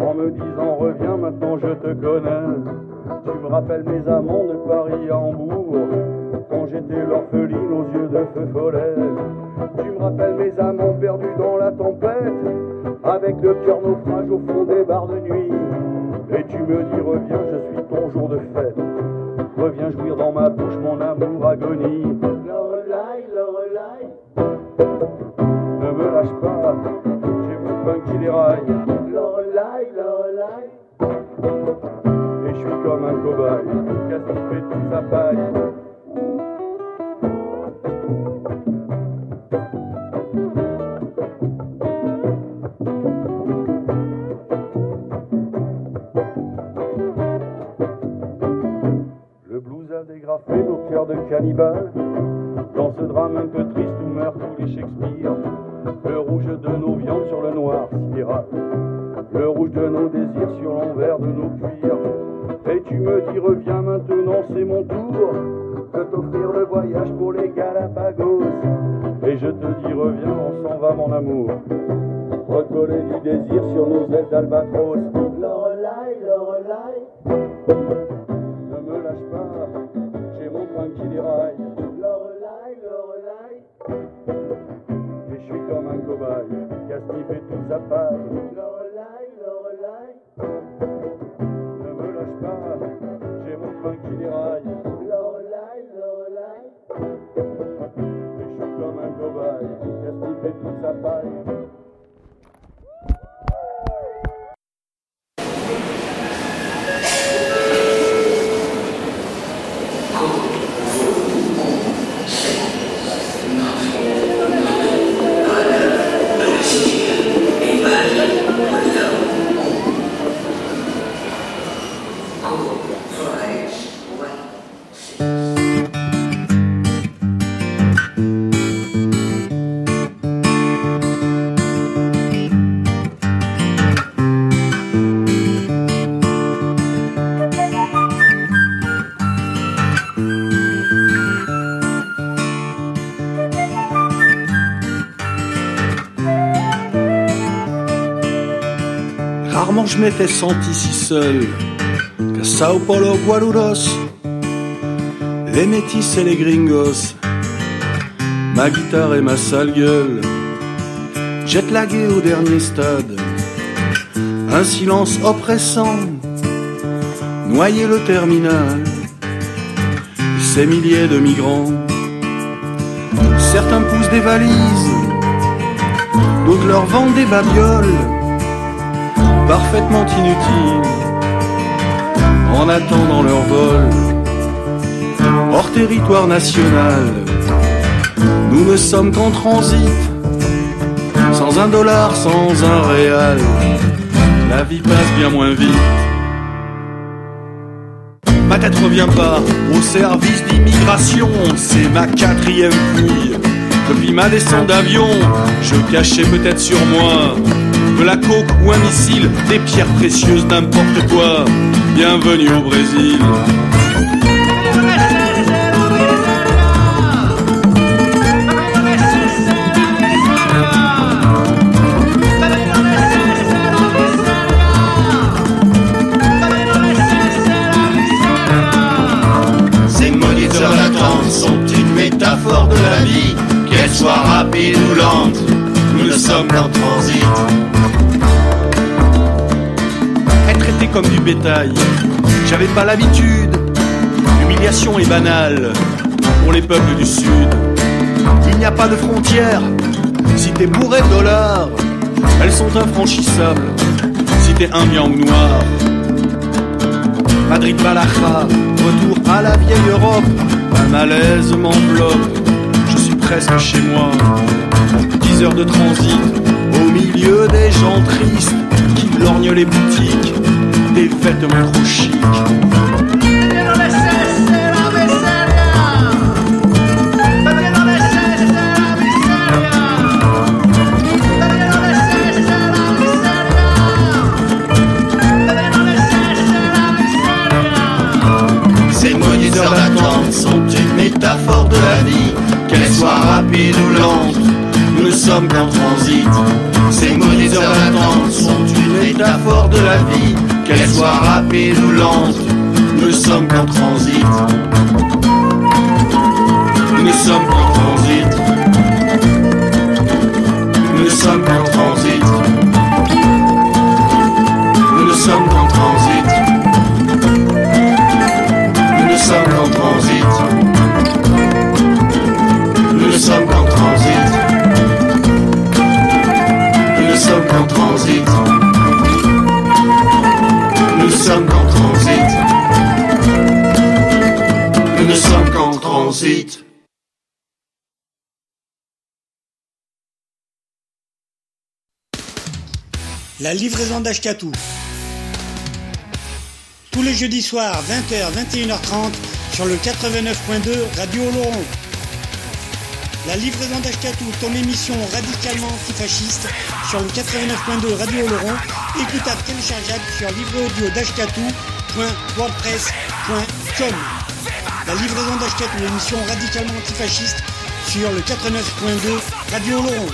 En me disant reviens maintenant je te connais. Tu me rappelles mes amants de Paris à Hambourg. Quand j'étais l'orpheline aux yeux de feu follet. Tu me rappelles mes amants perdus dans la tempête. Avec le cœur naufrage au fond des bars de nuit. Et tu me dis reviens je suis ton jour de fête. Reviens jouir dans ma bouche mon amour agonie. Lorelai, Lorelai. Ne me lâche pas, punk qui déraille. Comme un cobaye, casse toute sa paille. Le blues a dégrafé nos cœurs de cannibales. Dans ce drame un peu triste où meurent tous les Shakespeare. Le rouge de nos viandes sur le noir sidéral. Le rouge de nos désirs sur l'envers de nos cuirs. Tu me dis reviens maintenant, c'est mon tour de t'offrir le voyage pour les Galapagos. Et je te dis reviens, on s'en va mon amour. Recoller du désir sur nos ailes d'albatros. Lorelai, Lorelai. Je m'étais senti si seul qu'à Sao Paulo, Guarulhos, les métis et les gringos, ma guitare et ma sale gueule, jet lagué au dernier stade, un silence oppressant, noyé le terminal, ces milliers de migrants, certains poussent des valises, d'autres leur vendent des babioles parfaitement inutiles en attendant leur vol hors territoire national. Nous ne sommes qu'en transit, sans un dollar, sans un réal. La vie passe bien moins vite. Ma tête revient pas au service d'immigration, c'est ma quatrième fille. Depuis ma descente d'avion, je cachais peut-être sur moi de la coke ou un missile, des pierres précieuses, n'importe quoi. Bienvenue au Brésil. J'avais pas l'habitude. L'humiliation est banale pour les peuples du Sud. Il n'y a pas de frontières. Si t'es bourré de dollars, elles sont infranchissables. Si t'es indien ou noir. Madrid Balaja, retour à la vieille Europe. Un malaise m'enveloppe, je suis presque chez moi. 10 heures de transit, au milieu des gens tristes qui lorgnent les boutiques, vêtements trop chics. Ces moniteurs d'attente sont une métaphore de la vie, qu'elle soit rapide ou lente, nous sommes qu'en transit. Ces moniteurs d'attente sont une métaphore de la vie, qu'elle soit rapide ou lente, nous sommes qu'en transit. Nous sommes qu'en transit. Nous sommes qu'en transit. Nous sommes qu'en transit. Nous sommes qu'en transit. Nous sommes qu'en transit. Nous sommes qu'en transit sommes qu'en transit. Nous ne sommes qu'en transit. La livraison d'Ashkatou. Tous les jeudis soirs, 20h, 21h30, sur le 89.2 Radio Laurent. La livraison d'Ashkatou, ton émission radicalement antifasciste, sur le 89.2 Radio Laurent écoutable téléchargeable sur livreaudio.wordpress.com. La livraison d'Ashkatou, une émission radicalement antifasciste sur le 89.2 Radio Laurent.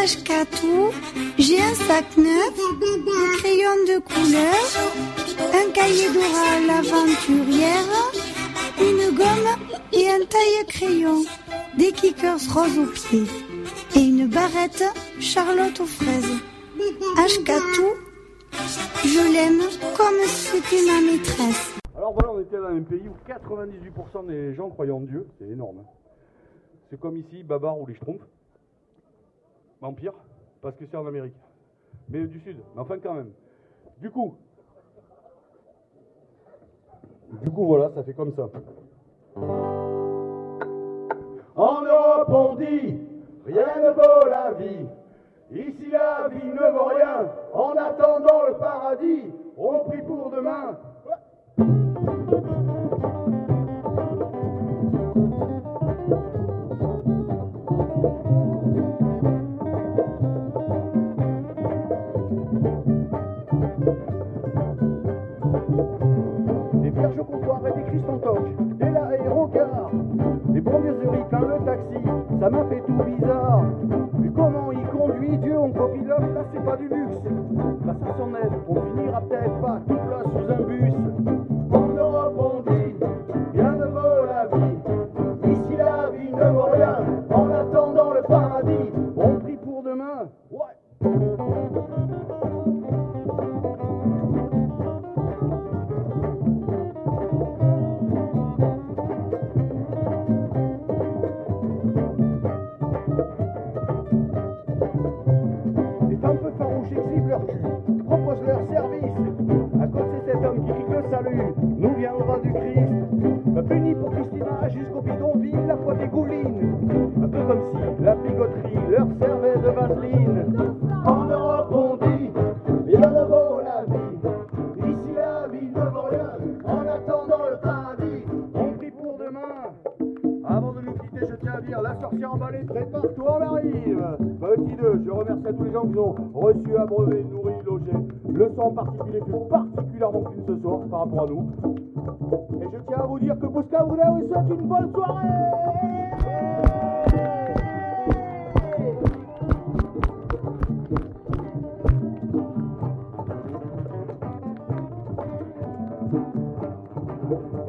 cache-catou, j'ai un sac neuf, un crayon de couleur, un cahier d'oral l'aventurière, une gomme et un taille-crayon, des kickers roses aux pieds et une barrette Charlotte aux fraises. Ashkatou, je l'aime comme si c'était ma maîtresse. Alors voilà, on était dans un pays où 98% des gens croyaient en Dieu, c'est énorme. Hein. C'est comme ici, Babar ou les Schtroumpfs. Vampire, parce que c'est en Amérique. Mais du Sud, mais enfin quand même. Du coup, du coup, voilà, ça fait comme ça. En Europe, on dit rien ne vaut la vie. Ici, la vie ne vaut rien. En attendant le paradis, on prie pour demain. Vierges au comptoir et des Christ en toque, et l'aérogare, des banlieusseries plein le taxi, ça m'a fait tout bizarre. Mais comment il conduit, Dieu, on copilote, là c'est pas du luxe. Grâce à son aide, on finira peut-être pas tout plat sous leur servait de vaseline. En Europe on dit, rien ne vaut la vie. Ici la vie ne vaut. En attendant le paradis, on prie pour demain. Avant de nous quitter, je tiens à dire, la sorcière emballée, prépare-toi, on arrive Petit 2, je remercie à tous les gens qui ont reçu, abreuvé, nourri, logé. Le sang particulier fut particulièrement clean ce soir par rapport à nous. Et je tiens à vous dire que Bousca vous souhaite une bonne soirée Thank you.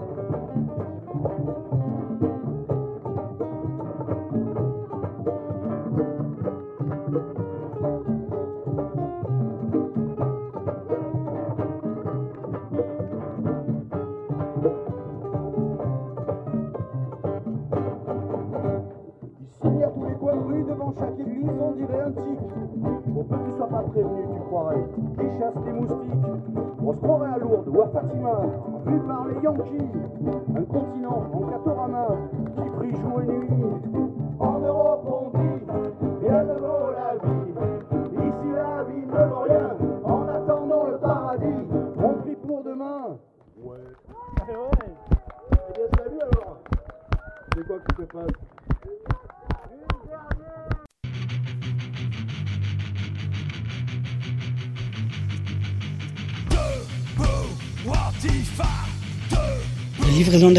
Par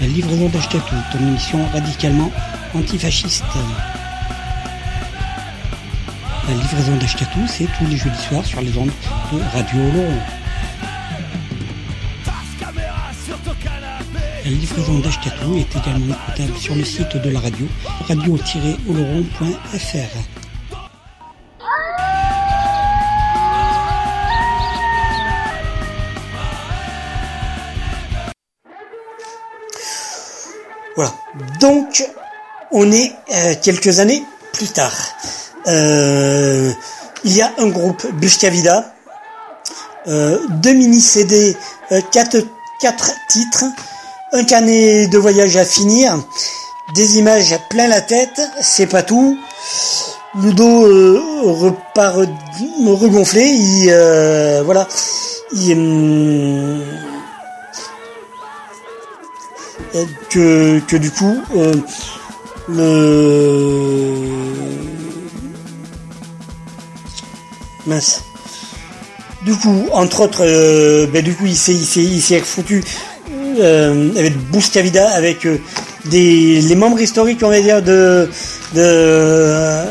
La livraison d'Achetatou, ton émission radicalement antifasciste. La livraison d'Achetatou, c'est tous les jeudis soirs sur les ondes de Radio Oloron. La livraison d'Achetatou est également écoutable sur le site de la radio, radio-oloron.fr. on est euh, quelques années plus tard. Euh, il y a un groupe Buscavida, euh, deux mini-CD, euh, quatre, quatre titres, un carnet de voyage à finir, des images plein la tête, c'est pas tout. Ludo euh, repart regonflé, il, euh, voilà, il, que, que du coup le mince. Du coup entre autres euh, ben, du coup il s'est il s'est il s'est foutu euh, avec Buscavida avec euh, des les membres historiques on va dire de de euh,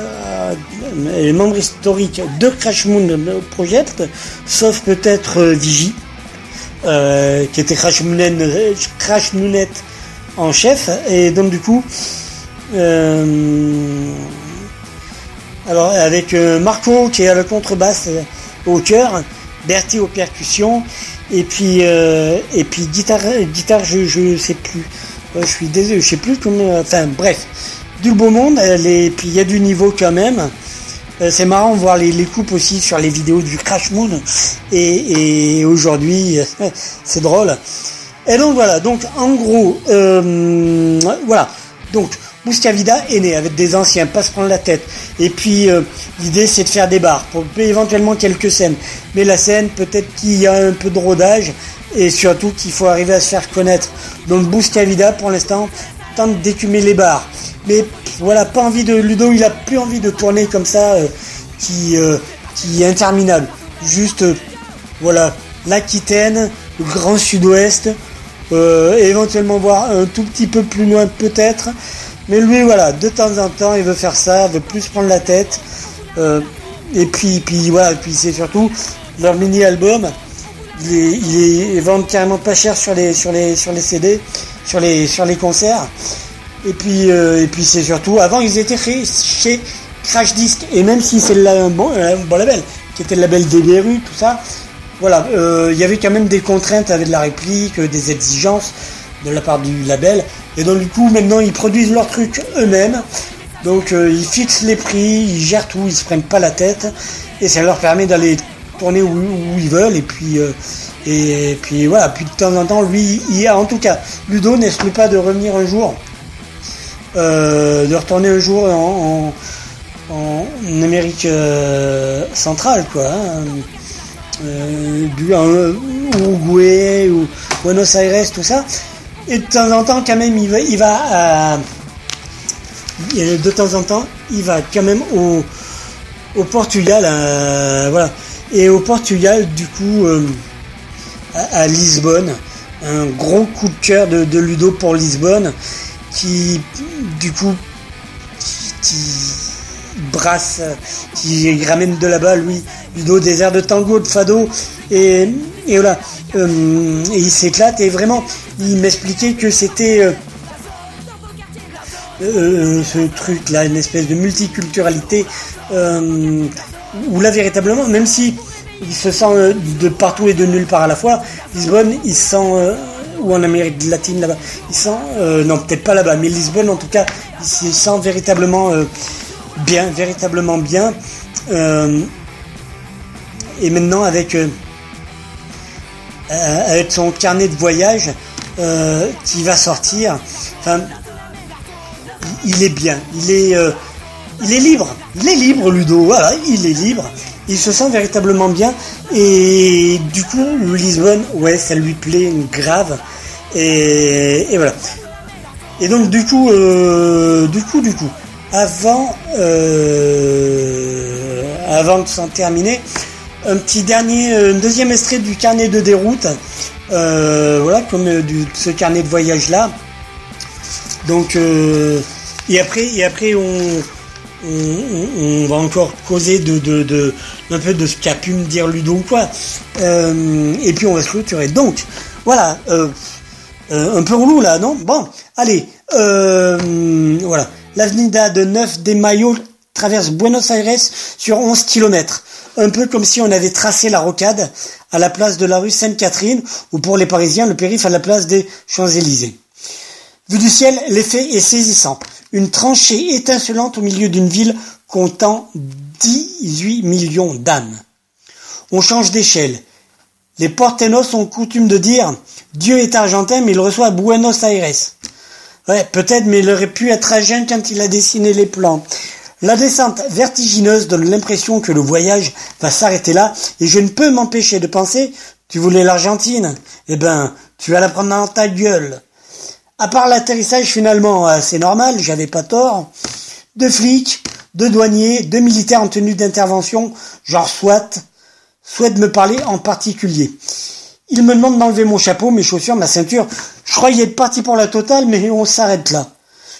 les membres historiques de Crash Moon Project sauf peut-être Vigi qui était Crash Moonet, Crash Moonet en chef. Et donc du coup Alors avec euh, Marco qui est à la contrebasse euh, au cœur, Bertie aux percussions, et puis euh, et puis guitare guitare je je sais plus. Je suis désolé, je sais plus comment. Enfin bref, du beau monde. Et puis il y a du niveau quand même. Euh, c'est marrant de voir les, les coupes aussi sur les vidéos du Crash Moon. Et, aujourd'hui, (laughs) c'est drôle. Et donc voilà, donc en gros, euh, voilà. Donc Buscavida est né avec des anciens, pas se prendre la tête. Et puis euh, l'idée c'est de faire des bars pour éventuellement quelques scènes. Mais la scène, peut-être qu'il y a un peu de rodage et surtout qu'il faut arriver à se faire connaître. Donc Buscavida pour l'instant tente d'écumer les bars. Mais voilà, pas envie de Ludo, il a plus envie de tourner comme ça, euh, qui, euh, qui est interminable. Juste, voilà, l'Aquitaine, le Grand Sud-Ouest, éventuellement voir un tout petit peu plus loin peut-être. Mais lui, voilà, de temps en temps, il veut faire ça, veut plus prendre la tête. Euh, et puis, puis voilà, puis c'est surtout leur mini-album. Il est, il est il vend carrément pas cher sur les, sur les, sur les CD, sur les, sur les concerts. Et puis, euh, et puis c'est surtout, avant ils étaient chez, chez Crash Disc, et même si c'est un bon, label, qui était le label DBRU, tout ça, voilà, euh, il y avait quand même des contraintes avec de la réplique, des exigences de la part du label, et donc du coup maintenant ils produisent leurs trucs eux-mêmes, donc euh, ils fixent les prix, ils gèrent tout, ils se prennent pas la tête, et ça leur permet d'aller tourner où, ils veulent, et puis euh, et, puis voilà, puis de temps en temps, lui, il a en tout cas, Ludo n'exclut pas de revenir un jour euh, de retourner un jour en, Amérique euh, centrale, quoi. hein. Du Uruguay ou Buenos Aires, tout ça. Et de temps en temps, quand même, il va, il va et de temps en temps, il va quand même au, au Portugal, euh, voilà. Et au Portugal, du coup, euh, à, Lisbonne, un gros coup de cœur de, Ludo pour Lisbonne, qui, du coup, qui, brasse, qui ramène de là-bas, lui, Ludo, des airs de tango, de fado, et voilà, Euh, et il s'éclate, et vraiment, il m'expliquait que c'était... euh, euh, ce truc là, une espèce de multiculturalité où là véritablement, même si il se sent de partout et de nulle part à la fois, Lisbonne, il se sent ou en Amérique latine là-bas, il sent non peut-être pas là-bas, mais Lisbonne en tout cas, il se sent véritablement bien, véritablement bien. Et maintenant avec avec son carnet de voyage euh, qui va sortir, enfin il est bien, il est, euh, il est libre, il est libre Ludo, voilà, il est libre, il se sent véritablement bien. Et du coup Lisbonne, ouais, ça lui plaît grave. Et, et voilà. Et donc du coup, euh, du coup, du coup, avant, euh, avant de s'en terminer, un petit dernier, un deuxième extrait du carnet de déroute, euh, voilà, comme euh, ce carnet de voyage là. Donc, euh, et après, et après on, va encore causer de, de, de, un peu de ce qu'a pu me dire Ludo quoi. Euh, et puis on va se clôturer. Donc, voilà, euh, euh, un peu relou là, non? Bon, allez, euh, voilà. L'avenida de 9 de Mayo traverse Buenos Aires sur 11 km. Un peu comme si on avait tracé la rocade à la place de la rue Sainte-Catherine ou pour les Parisiens le périph' à la place des Champs-Élysées. Vu du ciel, l'effet est saisissant. Une tranchée étincelante au milieu d'une ville comptant 18 millions d'âmes. On change d'échelle. Les portenos ont coutume de dire Dieu est argentin, mais il reçoit Buenos Aires. Ouais, peut-être, mais il aurait pu être agent quand il a dessiné les plans. La descente vertigineuse donne l'impression que le voyage va s'arrêter là, et je ne peux m'empêcher de penser Tu voulais l'Argentine Eh ben, tu vas la prendre dans ta gueule. À part l'atterrissage finalement assez normal, j'avais pas tort. Deux flics, deux douaniers, deux militaires en tenue d'intervention, genre SWAT, souhaitent me parler en particulier. Ils me demandent d'enlever mon chapeau, mes chaussures, ma ceinture. Je croyais être parti pour la totale, mais on s'arrête là.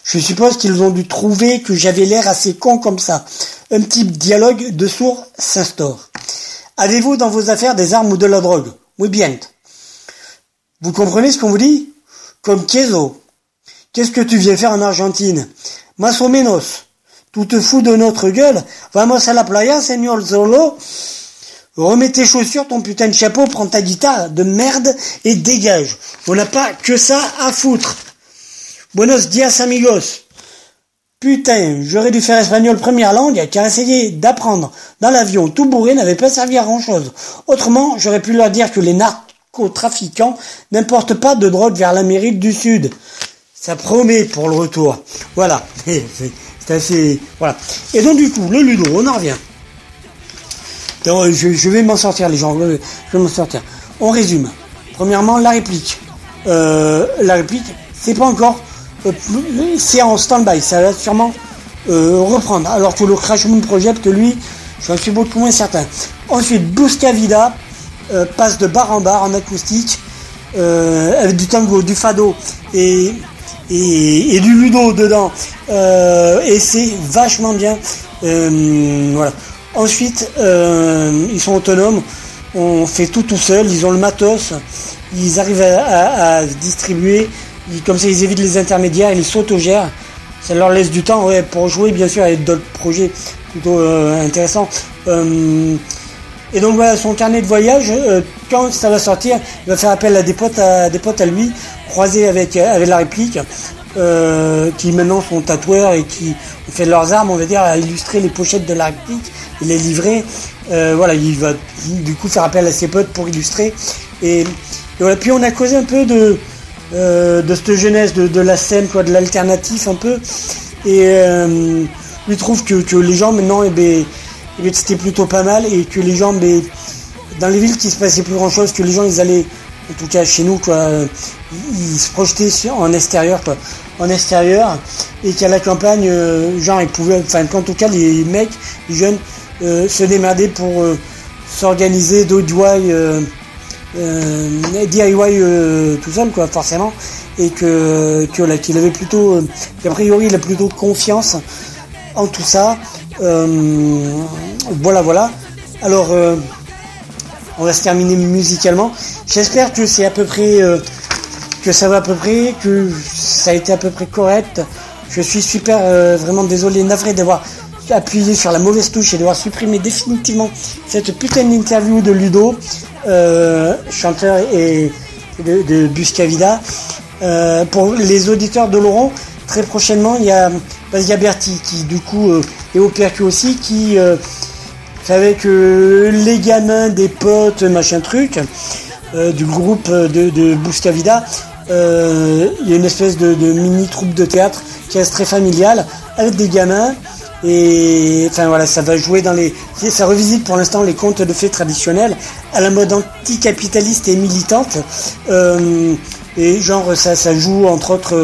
Je suppose qu'ils ont dû trouver que j'avais l'air assez con comme ça. Un petit dialogue de sourds s'instaure. Avez-vous dans vos affaires des armes ou de la drogue? Oui bien. Vous comprenez ce qu'on vous dit? Comme Queso. Qu'est-ce que tu viens faire en Argentine? Más o menos. Tu te fous de notre gueule? Vamos a la playa, señor Zolo? Remets tes chaussures, ton putain de chapeau, prends ta guitare de merde et dégage. On n'a pas que ça à foutre. Buenos dias amigos. Putain, j'aurais dû faire espagnol première langue, car essayer d'apprendre dans l'avion tout bourré n'avait pas servi à grand chose. Autrement, j'aurais pu leur dire que les narcotrafiquants n'importent pas de drogue vers l'Amérique du Sud. Ça promet pour le retour. Voilà. (laughs) C'est assez, voilà. Et donc, du coup, le Ludo, on en revient. Donc, je, je vais m'en sortir, les gens. Je vais m'en sortir. On résume. Premièrement, la réplique. Euh, la réplique, c'est pas encore c'est en stand-by, ça va sûrement euh, reprendre. Alors que le Crash Moon Project, lui, j'en suis beaucoup moins certain. Ensuite, Busca Vida euh, passe de bar en bar en acoustique, euh, avec du tango, du fado et, du ludo dedans. Euh, et c'est vachement bien. Euh, voilà. Ensuite, euh, ils sont autonomes. On fait tout tout seul. Ils ont le matos. Ils arrivent à distribuer. Comme ça, ils évitent les intermédiaires. Ils s'autogèrent. Ça leur laisse du temps ouais, pour jouer, bien sûr, avec d'autres projets plutôt euh, intéressants. Euh, et donc voilà, son carnet de voyage, euh, quand ça va sortir, il va faire appel à des potes à, des potes à lui, croisés avec, euh, avec la réplique, euh, qui maintenant sont tatoueurs et qui ont fait leurs armes, on va dire, à illustrer les pochettes de la réplique les livrer. Euh, voilà, il va du coup faire appel à ses potes pour illustrer. Et, et voilà, puis on a causé un peu de, euh, de cette jeunesse, de, de la scène, quoi, de l'alternatif un peu. Et euh, lui trouve que, que les gens maintenant, eh ben, eh ben, c'était plutôt pas mal et que les gens, ben, dans les villes qui se passait plus grand chose, que les gens ils allaient, en tout cas chez nous, quoi, ils, se projetaient sur- en extérieur, quoi, en extérieur, et qu'à la campagne, euh, genre ils pouvaient, enfin qu'en tout cas les mecs, les jeunes, euh, se démerdaient pour euh, s'organiser euh, DIY euh, tout seul, quoi, forcément, et que, qu'il avait plutôt, euh, qu'a priori il a plutôt confiance en tout ça. Euh, voilà, voilà. Alors, euh, on va se terminer musicalement. J'espère que c'est à peu près, euh, que ça va à peu près, que ça a été à peu près correct. Je suis super, euh, vraiment désolé, navré d'avoir appuyé sur la mauvaise touche et d'avoir supprimé définitivement cette putain d'interview de Ludo, euh, chanteur et de, de Buscavida. Euh, pour les auditeurs de Laurent, très prochainement, il y a Basia Berti qui, du coup, euh, est au percu aussi, qui, euh, avec les gamins, des potes, machin truc, du groupe de, de Buscavida. Il y a une espèce de, de mini troupe de théâtre qui reste très familiale, avec des gamins. Et enfin voilà, ça va jouer dans les. Ça revisite pour l'instant les contes de fées traditionnels à la mode anticapitaliste et militante. Euh, et genre ça, ça joue entre autres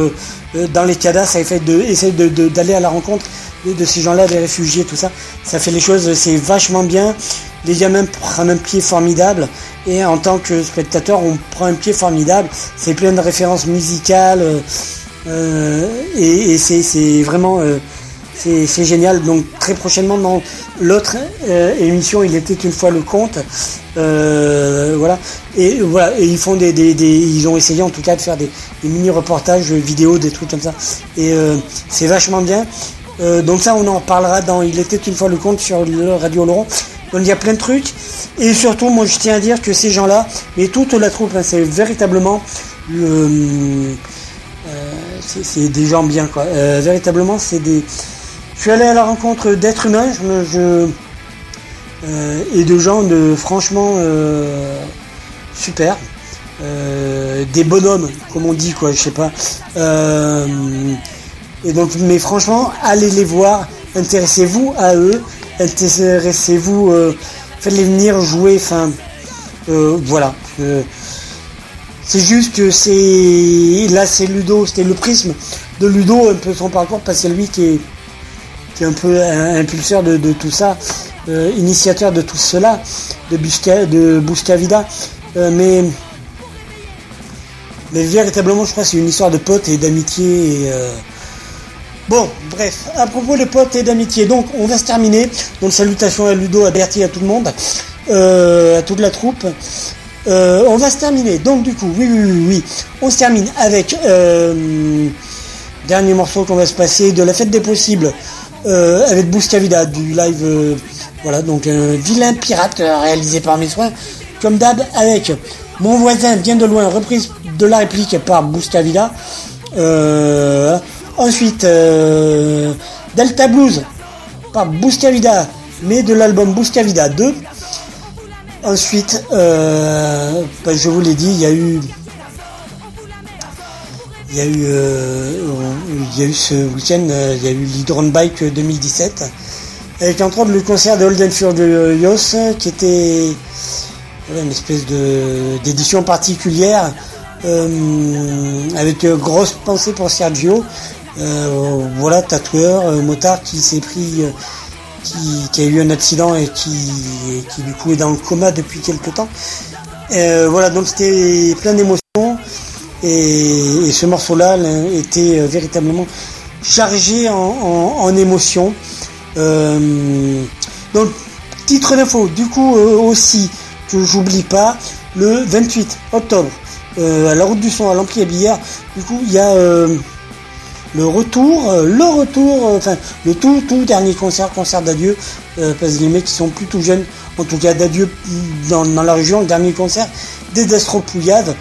euh, dans les CADA, ça fait de d'aller à la rencontre de, ces gens-là, des réfugiés, tout ça. Ça fait les choses, c'est vachement bien. Les gamins prennent un pied formidable. Et en tant que spectateur, on prend un pied formidable. C'est plein de références musicales. euh, euh, et et c'est, c'est vraiment euh, c'est, génial. Donc très prochainement dans l'autre euh, émission, il était une fois le conte. Euh, voilà. Et voilà. Et ils font des, ils ont essayé en tout cas de faire des, des mini reportages vidéo, des trucs comme ça. Et euh, c'est vachement bien. Euh, donc ça, on en parlera dans Il était une fois le conte sur Radio Laurent. Donc il y a plein de trucs. Et surtout, moi, je tiens à dire que ces gens-là, mais toute la troupe, hein, c'est véritablement le, c'est des gens bien, quoi. Véritablement, c'est des. Je suis allé à la rencontre d'êtres humains, je, euh, et de gens de franchement euh, super. Euh, des bonhommes, comme on dit, quoi, je sais pas. Et donc, mais franchement, allez les voir, intéressez-vous à eux, intéressez-vous, faites-les venir jouer, enfin, voilà. C'est juste que c'est là c'est Ludo, c'était le prisme de Ludo un peu son parcours parce que c'est lui qui est qui est un peu impulseur de, tout ça, euh, initiateur de tout cela, de Busca, de Buscavida. Euh, mais mais véritablement, je crois que c'est une histoire de potes et d'amitié. Euh, Bon, bref, à propos de potes et d'amitié, donc on va se terminer. Donc salutations à Ludo, à Bertie, à tout le monde, à toute la troupe. On va se terminer. Donc du coup, oui, oui, oui, oui. on se termine avec dernier morceau qu'on va se passer de la fête des possibles. Euh, avec Buscavida du live, euh, voilà, donc un vilain pirate réalisé par mes soins, comme d'hab, avec Mon voisin vient de loin, reprise de la réplique par Buscavida. Euh, ensuite, euh, Delta Blues par Buscavida, mais de l'album Buscavida 2. Ensuite, euh, bah, je vous l'ai dit, il y a eu il y a eu, euh, il y a eu ce week-end, euh, il y a eu l'Hydron Bike 2017, avec entre autres le concert de Holden Furious, qui était une espèce de d'édition particulière, euh, avec grosse pensée pour Sergio. Voilà, tatoueur, motard qui s'est pris, qui, a eu un accident et qui, et qui du coup est dans le coma depuis quelques temps. Voilà, donc c'était plein d'émotions. Et, ce morceau-là là, était euh, véritablement chargé en, en, émotions. Euh, donc, titre d'info, du coup euh, aussi, que j'oublie pas, le 28 octobre, euh, à la route du son à l'Empire à Billard, du coup, il y a euh, le retour, euh, le retour, euh, enfin, le tout, tout dernier concert, concert d'adieu, euh, parce que les mecs qui sont plutôt jeunes, en tout cas d'adieu dans, la région, le dernier concert des. Euh,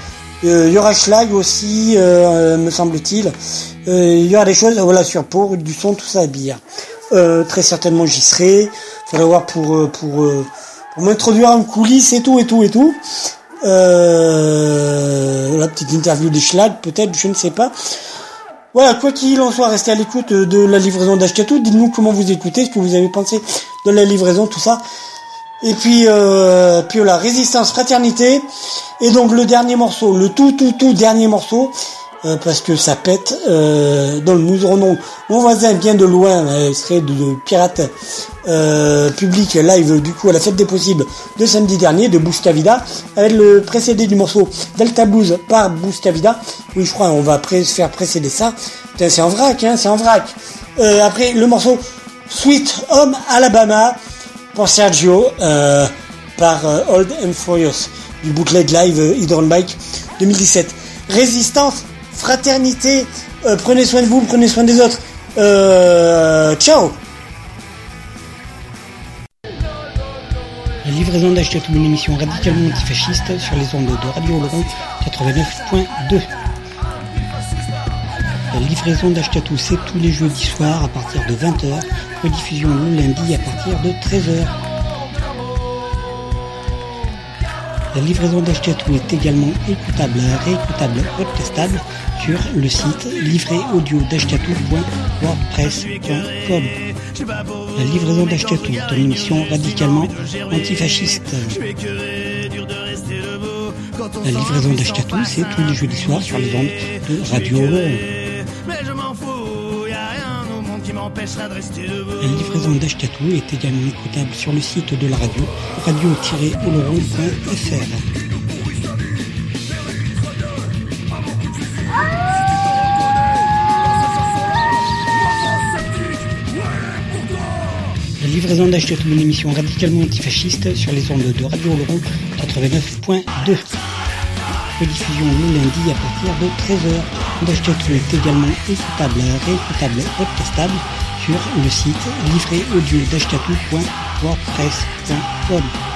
il y aura Schlag aussi, euh, me semble-t-il. Euh, il y aura des choses, voilà, sur Pau, du son, tout ça à Billard. Euh, très certainement j'y serai. Faudra voir pour, euh, pour, euh, pour m'introduire en coulisses et tout, et tout, et tout. Euh, la petite interview des Schlag, peut-être, je ne sais pas. Voilà, quoi qu'il en soit, restez à l'écoute de la livraison d'Ashkatou. Dites-nous comment vous écoutez, ce que vous avez pensé de la livraison, tout ça. Et puis, euh, puis voilà, résistance, fraternité. Et donc le dernier morceau, le tout, tout, tout dernier morceau, euh, parce que ça pète. Euh, donc nous aurons donc mon voisin vient de loin, euh, serait de, de pirate euh, public live du coup à la fête des possibles de samedi dernier de Buscavida, avec le précédé du morceau Delta Blues par Buscavida. Oui, je crois on va pré- faire précéder ça. C'est en vrac, hein, c'est en vrac. Euh, après le morceau Sweet Home Alabama pour Sergio euh, par euh, Old and Furious du bootleg live euh, Hydron Bike 2017. Résistance, fraternité, euh, prenez soin de vous, prenez soin des autres. Euh, ciao La livraison d'Achetatou, une émission radicalement antifasciste sur les ondes de Radio Laurent 89.2. La livraison d'Achetatou, c'est tous les jeudis soirs à partir de 20h, rediffusion le lundi à partir de 13h. La livraison d'Achetatou est également écoutable, réécoutable, podcastable sur le site livréaudio.wordpress.com. La livraison d'Achetatou est une émission radicalement antifasciste. La livraison d'Achetatou, c'est tous les jeudis soirs sur les ondes de Radio Laurent. Mais je m'en fous, y a rien au monde qui m'empêchera de rester. La livraison d'Ashkatou est également écoutable sur le site de la radio, radio-oloron.fr. Livraison d'Ashkatou, une émission radicalement antifasciste sur les ondes de Radio Oloron 89.2. Rediffusion le lundi à partir de 13h. D'Ashkatou est également écoutable, réécoutable, podcastable sur le site livréaudio.wordpress.com.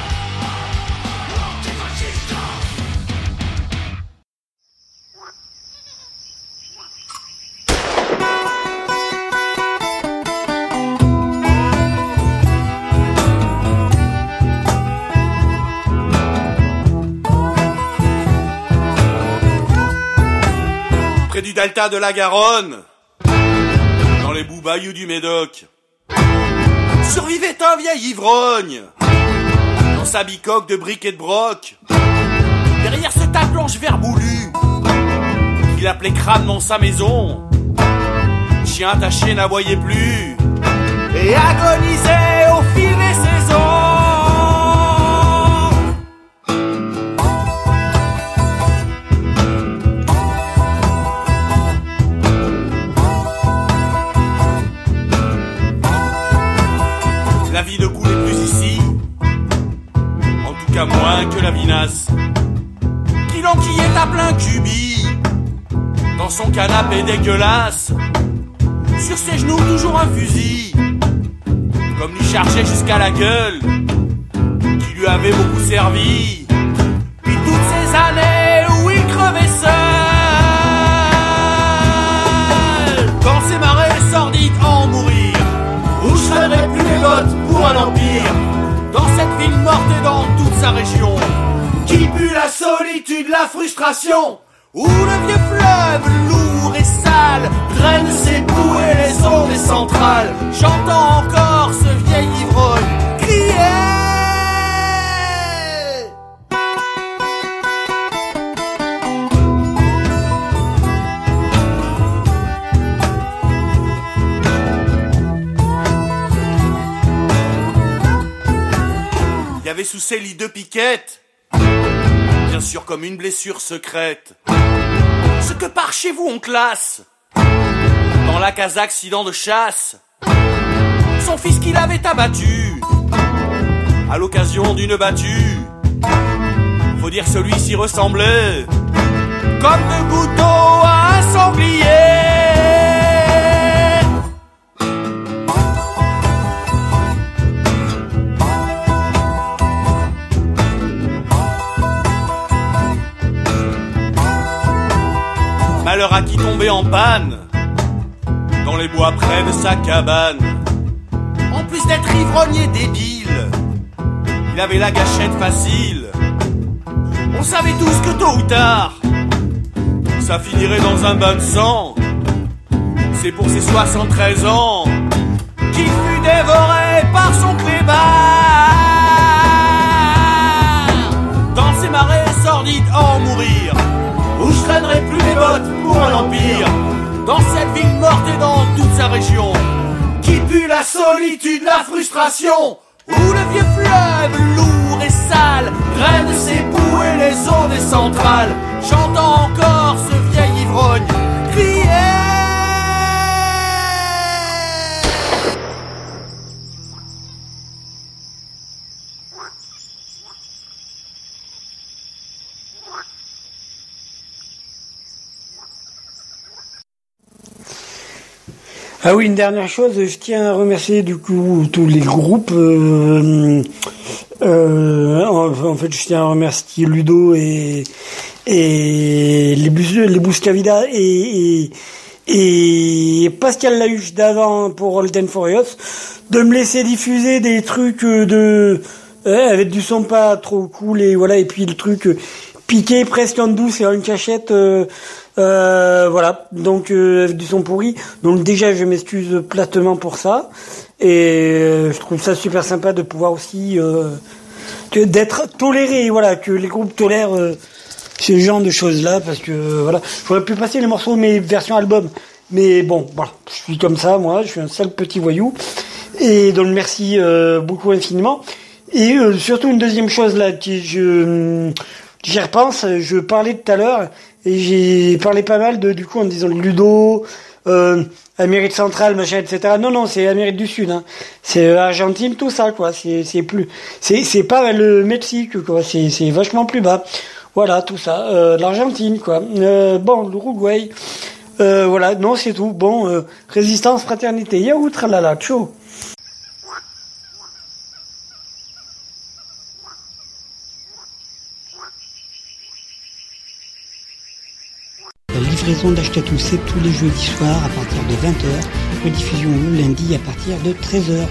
Du delta de la Garonne, dans les boubayous du Médoc, survivait un vieil ivrogne, dans sa bicoque de briques et de broc, derrière cette table blanche verboulue, qu'il appelait crânement sa maison. Chien attaché n'aboyait plus, et agonisait au fil des saisons. Moins que la vinasse, qu'il enquillait à plein cubi, dans son canapé dégueulasse, sur ses genoux toujours un fusil, comme lui chargeait jusqu'à la gueule, qui lui avait beaucoup servi. Puis toutes ces années où il crevait seul, dans ces marais sordides en mourir, où je plus mes bottes pour un empire, dans cette ville morte et dans région, qui pue la solitude, la frustration, où le vieux fleuve lourd et sale draine ses bouées les ondes centrales. J'entends encore ce vieil ivrogne sous ses lits deux piquettes, bien sûr comme une blessure secrète. Ce que par chez vous on classe dans la case accident de chasse. Son fils qu'il avait abattu à l'occasion d'une battue. Faut dire celui-ci ressemblait comme gouttes d'eau à un sanglier. Malheur à qui tombait en panne dans les bois près de sa cabane. En plus d'être ivrogne et débile, il avait la gâchette facile. On savait tous que tôt ou tard, ça finirait dans un bain de sang. C'est pour ses 73 ans qu'il fut dévoré par son clébard. Dans ces marais sordides en mourir, où je traînerai plus mes bottes pour un empire. Dans cette ville morte et dans toute sa région, qui pue la solitude, la frustration, où le vieux fleuve lourd et sale draine ses bouées les ondes des centrales. J'entends encore ce vieil ivrogne Ah oui, une dernière chose, je tiens à remercier du coup tous les groupes. euh, euh, en, fait, je tiens à remercier Ludo et, et les, Bus- les et, et, et Pascal Lahuche d'avant pour Holden Furious de me laisser diffuser des trucs euh, de euh, avec du son pas trop cool et voilà et puis le truc euh, piqué presque en douce et en cachette euh, voilà. Donc euh, du son pourri. Donc déjà je m'excuse platement pour ça. Et euh, je trouve ça super sympa de pouvoir aussi euh, d'être toléré voilà que les groupes tolèrent euh, ce genre de choses là parce que voilà. J'aurais pu passer les morceaux de mes versions album. Mais bon voilà. Je suis comme ça moi. Je suis un sale petit voyou. Et donc merci beaucoup infiniment. Et surtout une deuxième chose là qui je j'y repense. Je parlais tout à l'heure et j'ai parlé pas mal de du coup en disant Ludo euh, Amérique centrale machin etc non non c'est Amérique du Sud hein. c'est euh, Argentine tout ça quoi. C'est c'est plus c'est c'est pas le Mexique quoi. C'est c'est vachement plus bas. Voilà tout ça. Euh, l'Argentine quoi. Euh, bon l'Uruguay. Euh, voilà. Non c'est tout. Bon euh, résistance fraternité. Yaourt tralala ciao La livraison d'Ashkatou, c'est tous les jeudis soirs à partir de 20h, rediffusion le lundi à partir de 13h. De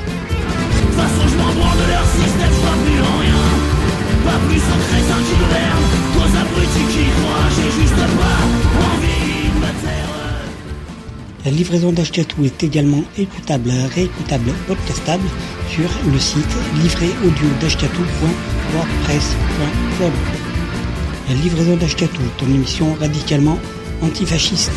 toute façon, je m'en branle de leur système, je vois plus en rien. Pas plus en crétin qui gouverne. Toi, abrutis qui croient, j'ai juste pas envie de me taire. La livraison d'Ashkatou est également écoutable, réécoutable, podcastable sur le site livréaudio.wordpress.com. La livraison d'Ashkatou, ton émission radicalement antifasciste.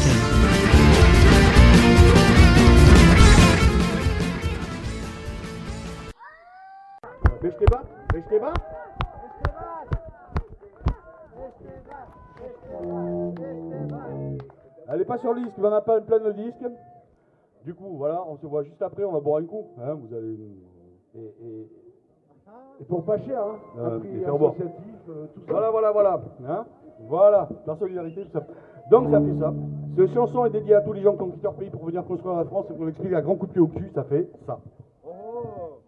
Elle est pas sur le disque, il en a pas plein le disque. Du coup, voilà, on se voit juste après, on va boire un coup. Hein, vous allez. Et, et, et pour pas cher, hein. Euh, prix et faire boire. associatif, euh, tout ça. Voilà, voilà, voilà. Hein voilà, la solidarité, tout ça. Donc ça fait ça. Cette chanson est dédiée à tous les gens qui ont quitté leur pays pour venir construire la France et qu'on explique à grand coup de pied au cul, ça fait ça. Oh.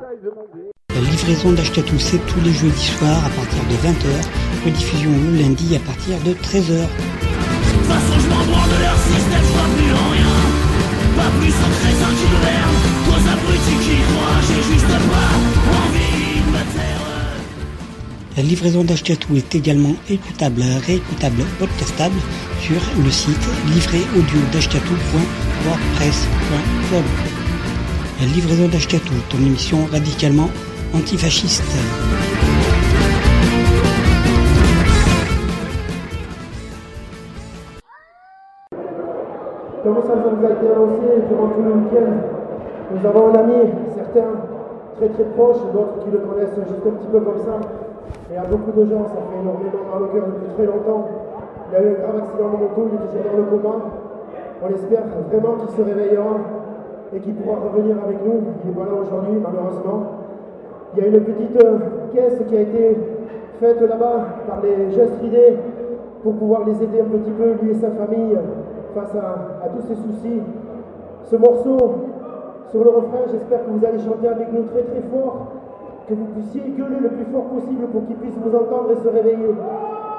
La livraison d'Achetatou, c'est tous les jeudis soirs à partir de 20h, rediffusion le lundi à partir de 13h. La livraison d'Achetatou est également écoutable, réécoutable, podcastable sur le site livréaudio la livraison d'Ashkatou, ton émission radicalement antifasciste. Comme nous sommes organisateurs aussi, durant tout le week-end, nous avons un ami, certains très très proches, d'autres qui le connaissent juste un petit peu comme ça. Et à beaucoup de gens, ça fait énormément mal au cœur depuis très longtemps. Il y a eu un grave accident de moto, il est toujours dans le coma. On espère vraiment qu'il se réveillera et qui pourra revenir avec nous. Il est là aujourd'hui, malheureusement. Il y a une petite euh, caisse qui a été faite là-bas par les gestes idées pour pouvoir les aider un petit peu, lui et sa famille, face à, tous ces soucis. Ce morceau sur le refrain, j'espère que vous allez chanter avec nous très très fort, que vous puissiez gueuler le plus fort possible pour qu'il puisse vous entendre et se réveiller.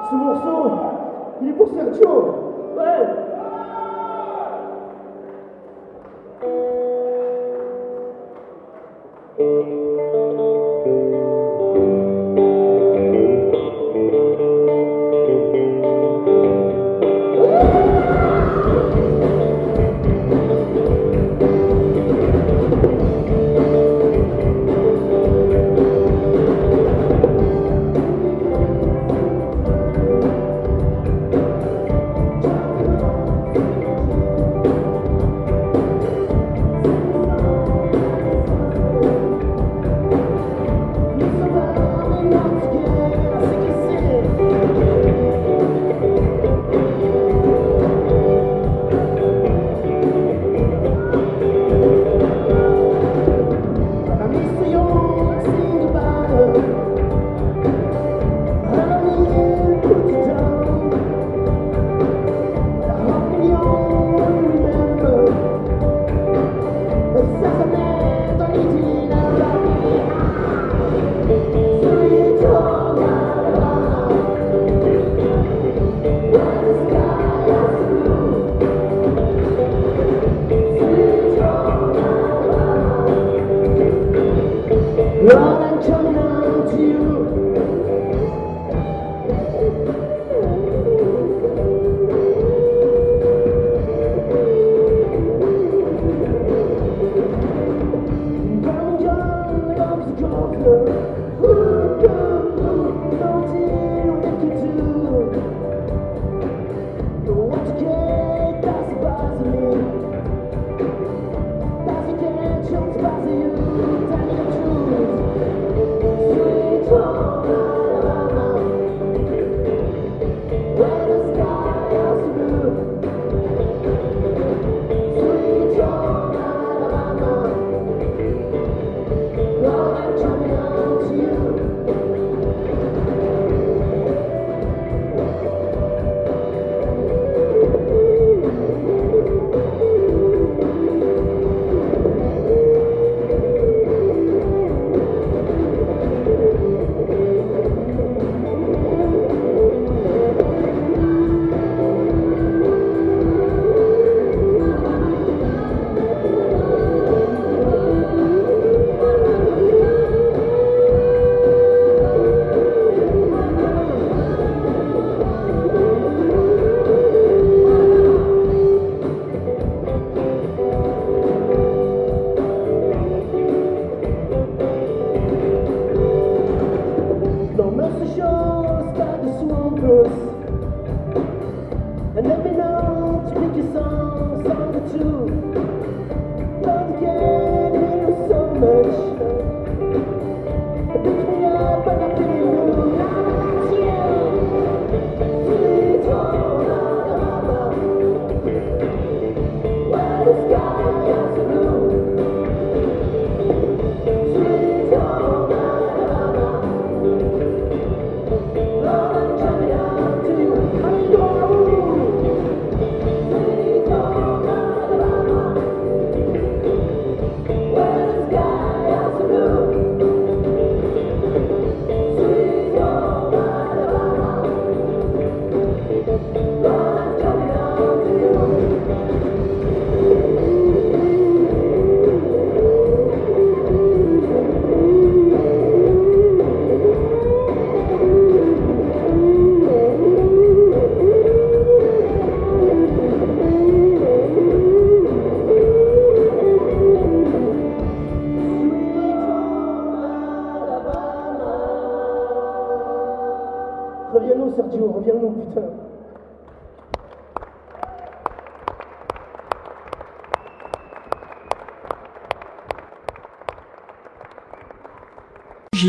Ce morceau, il est pour Sergio. Ouais.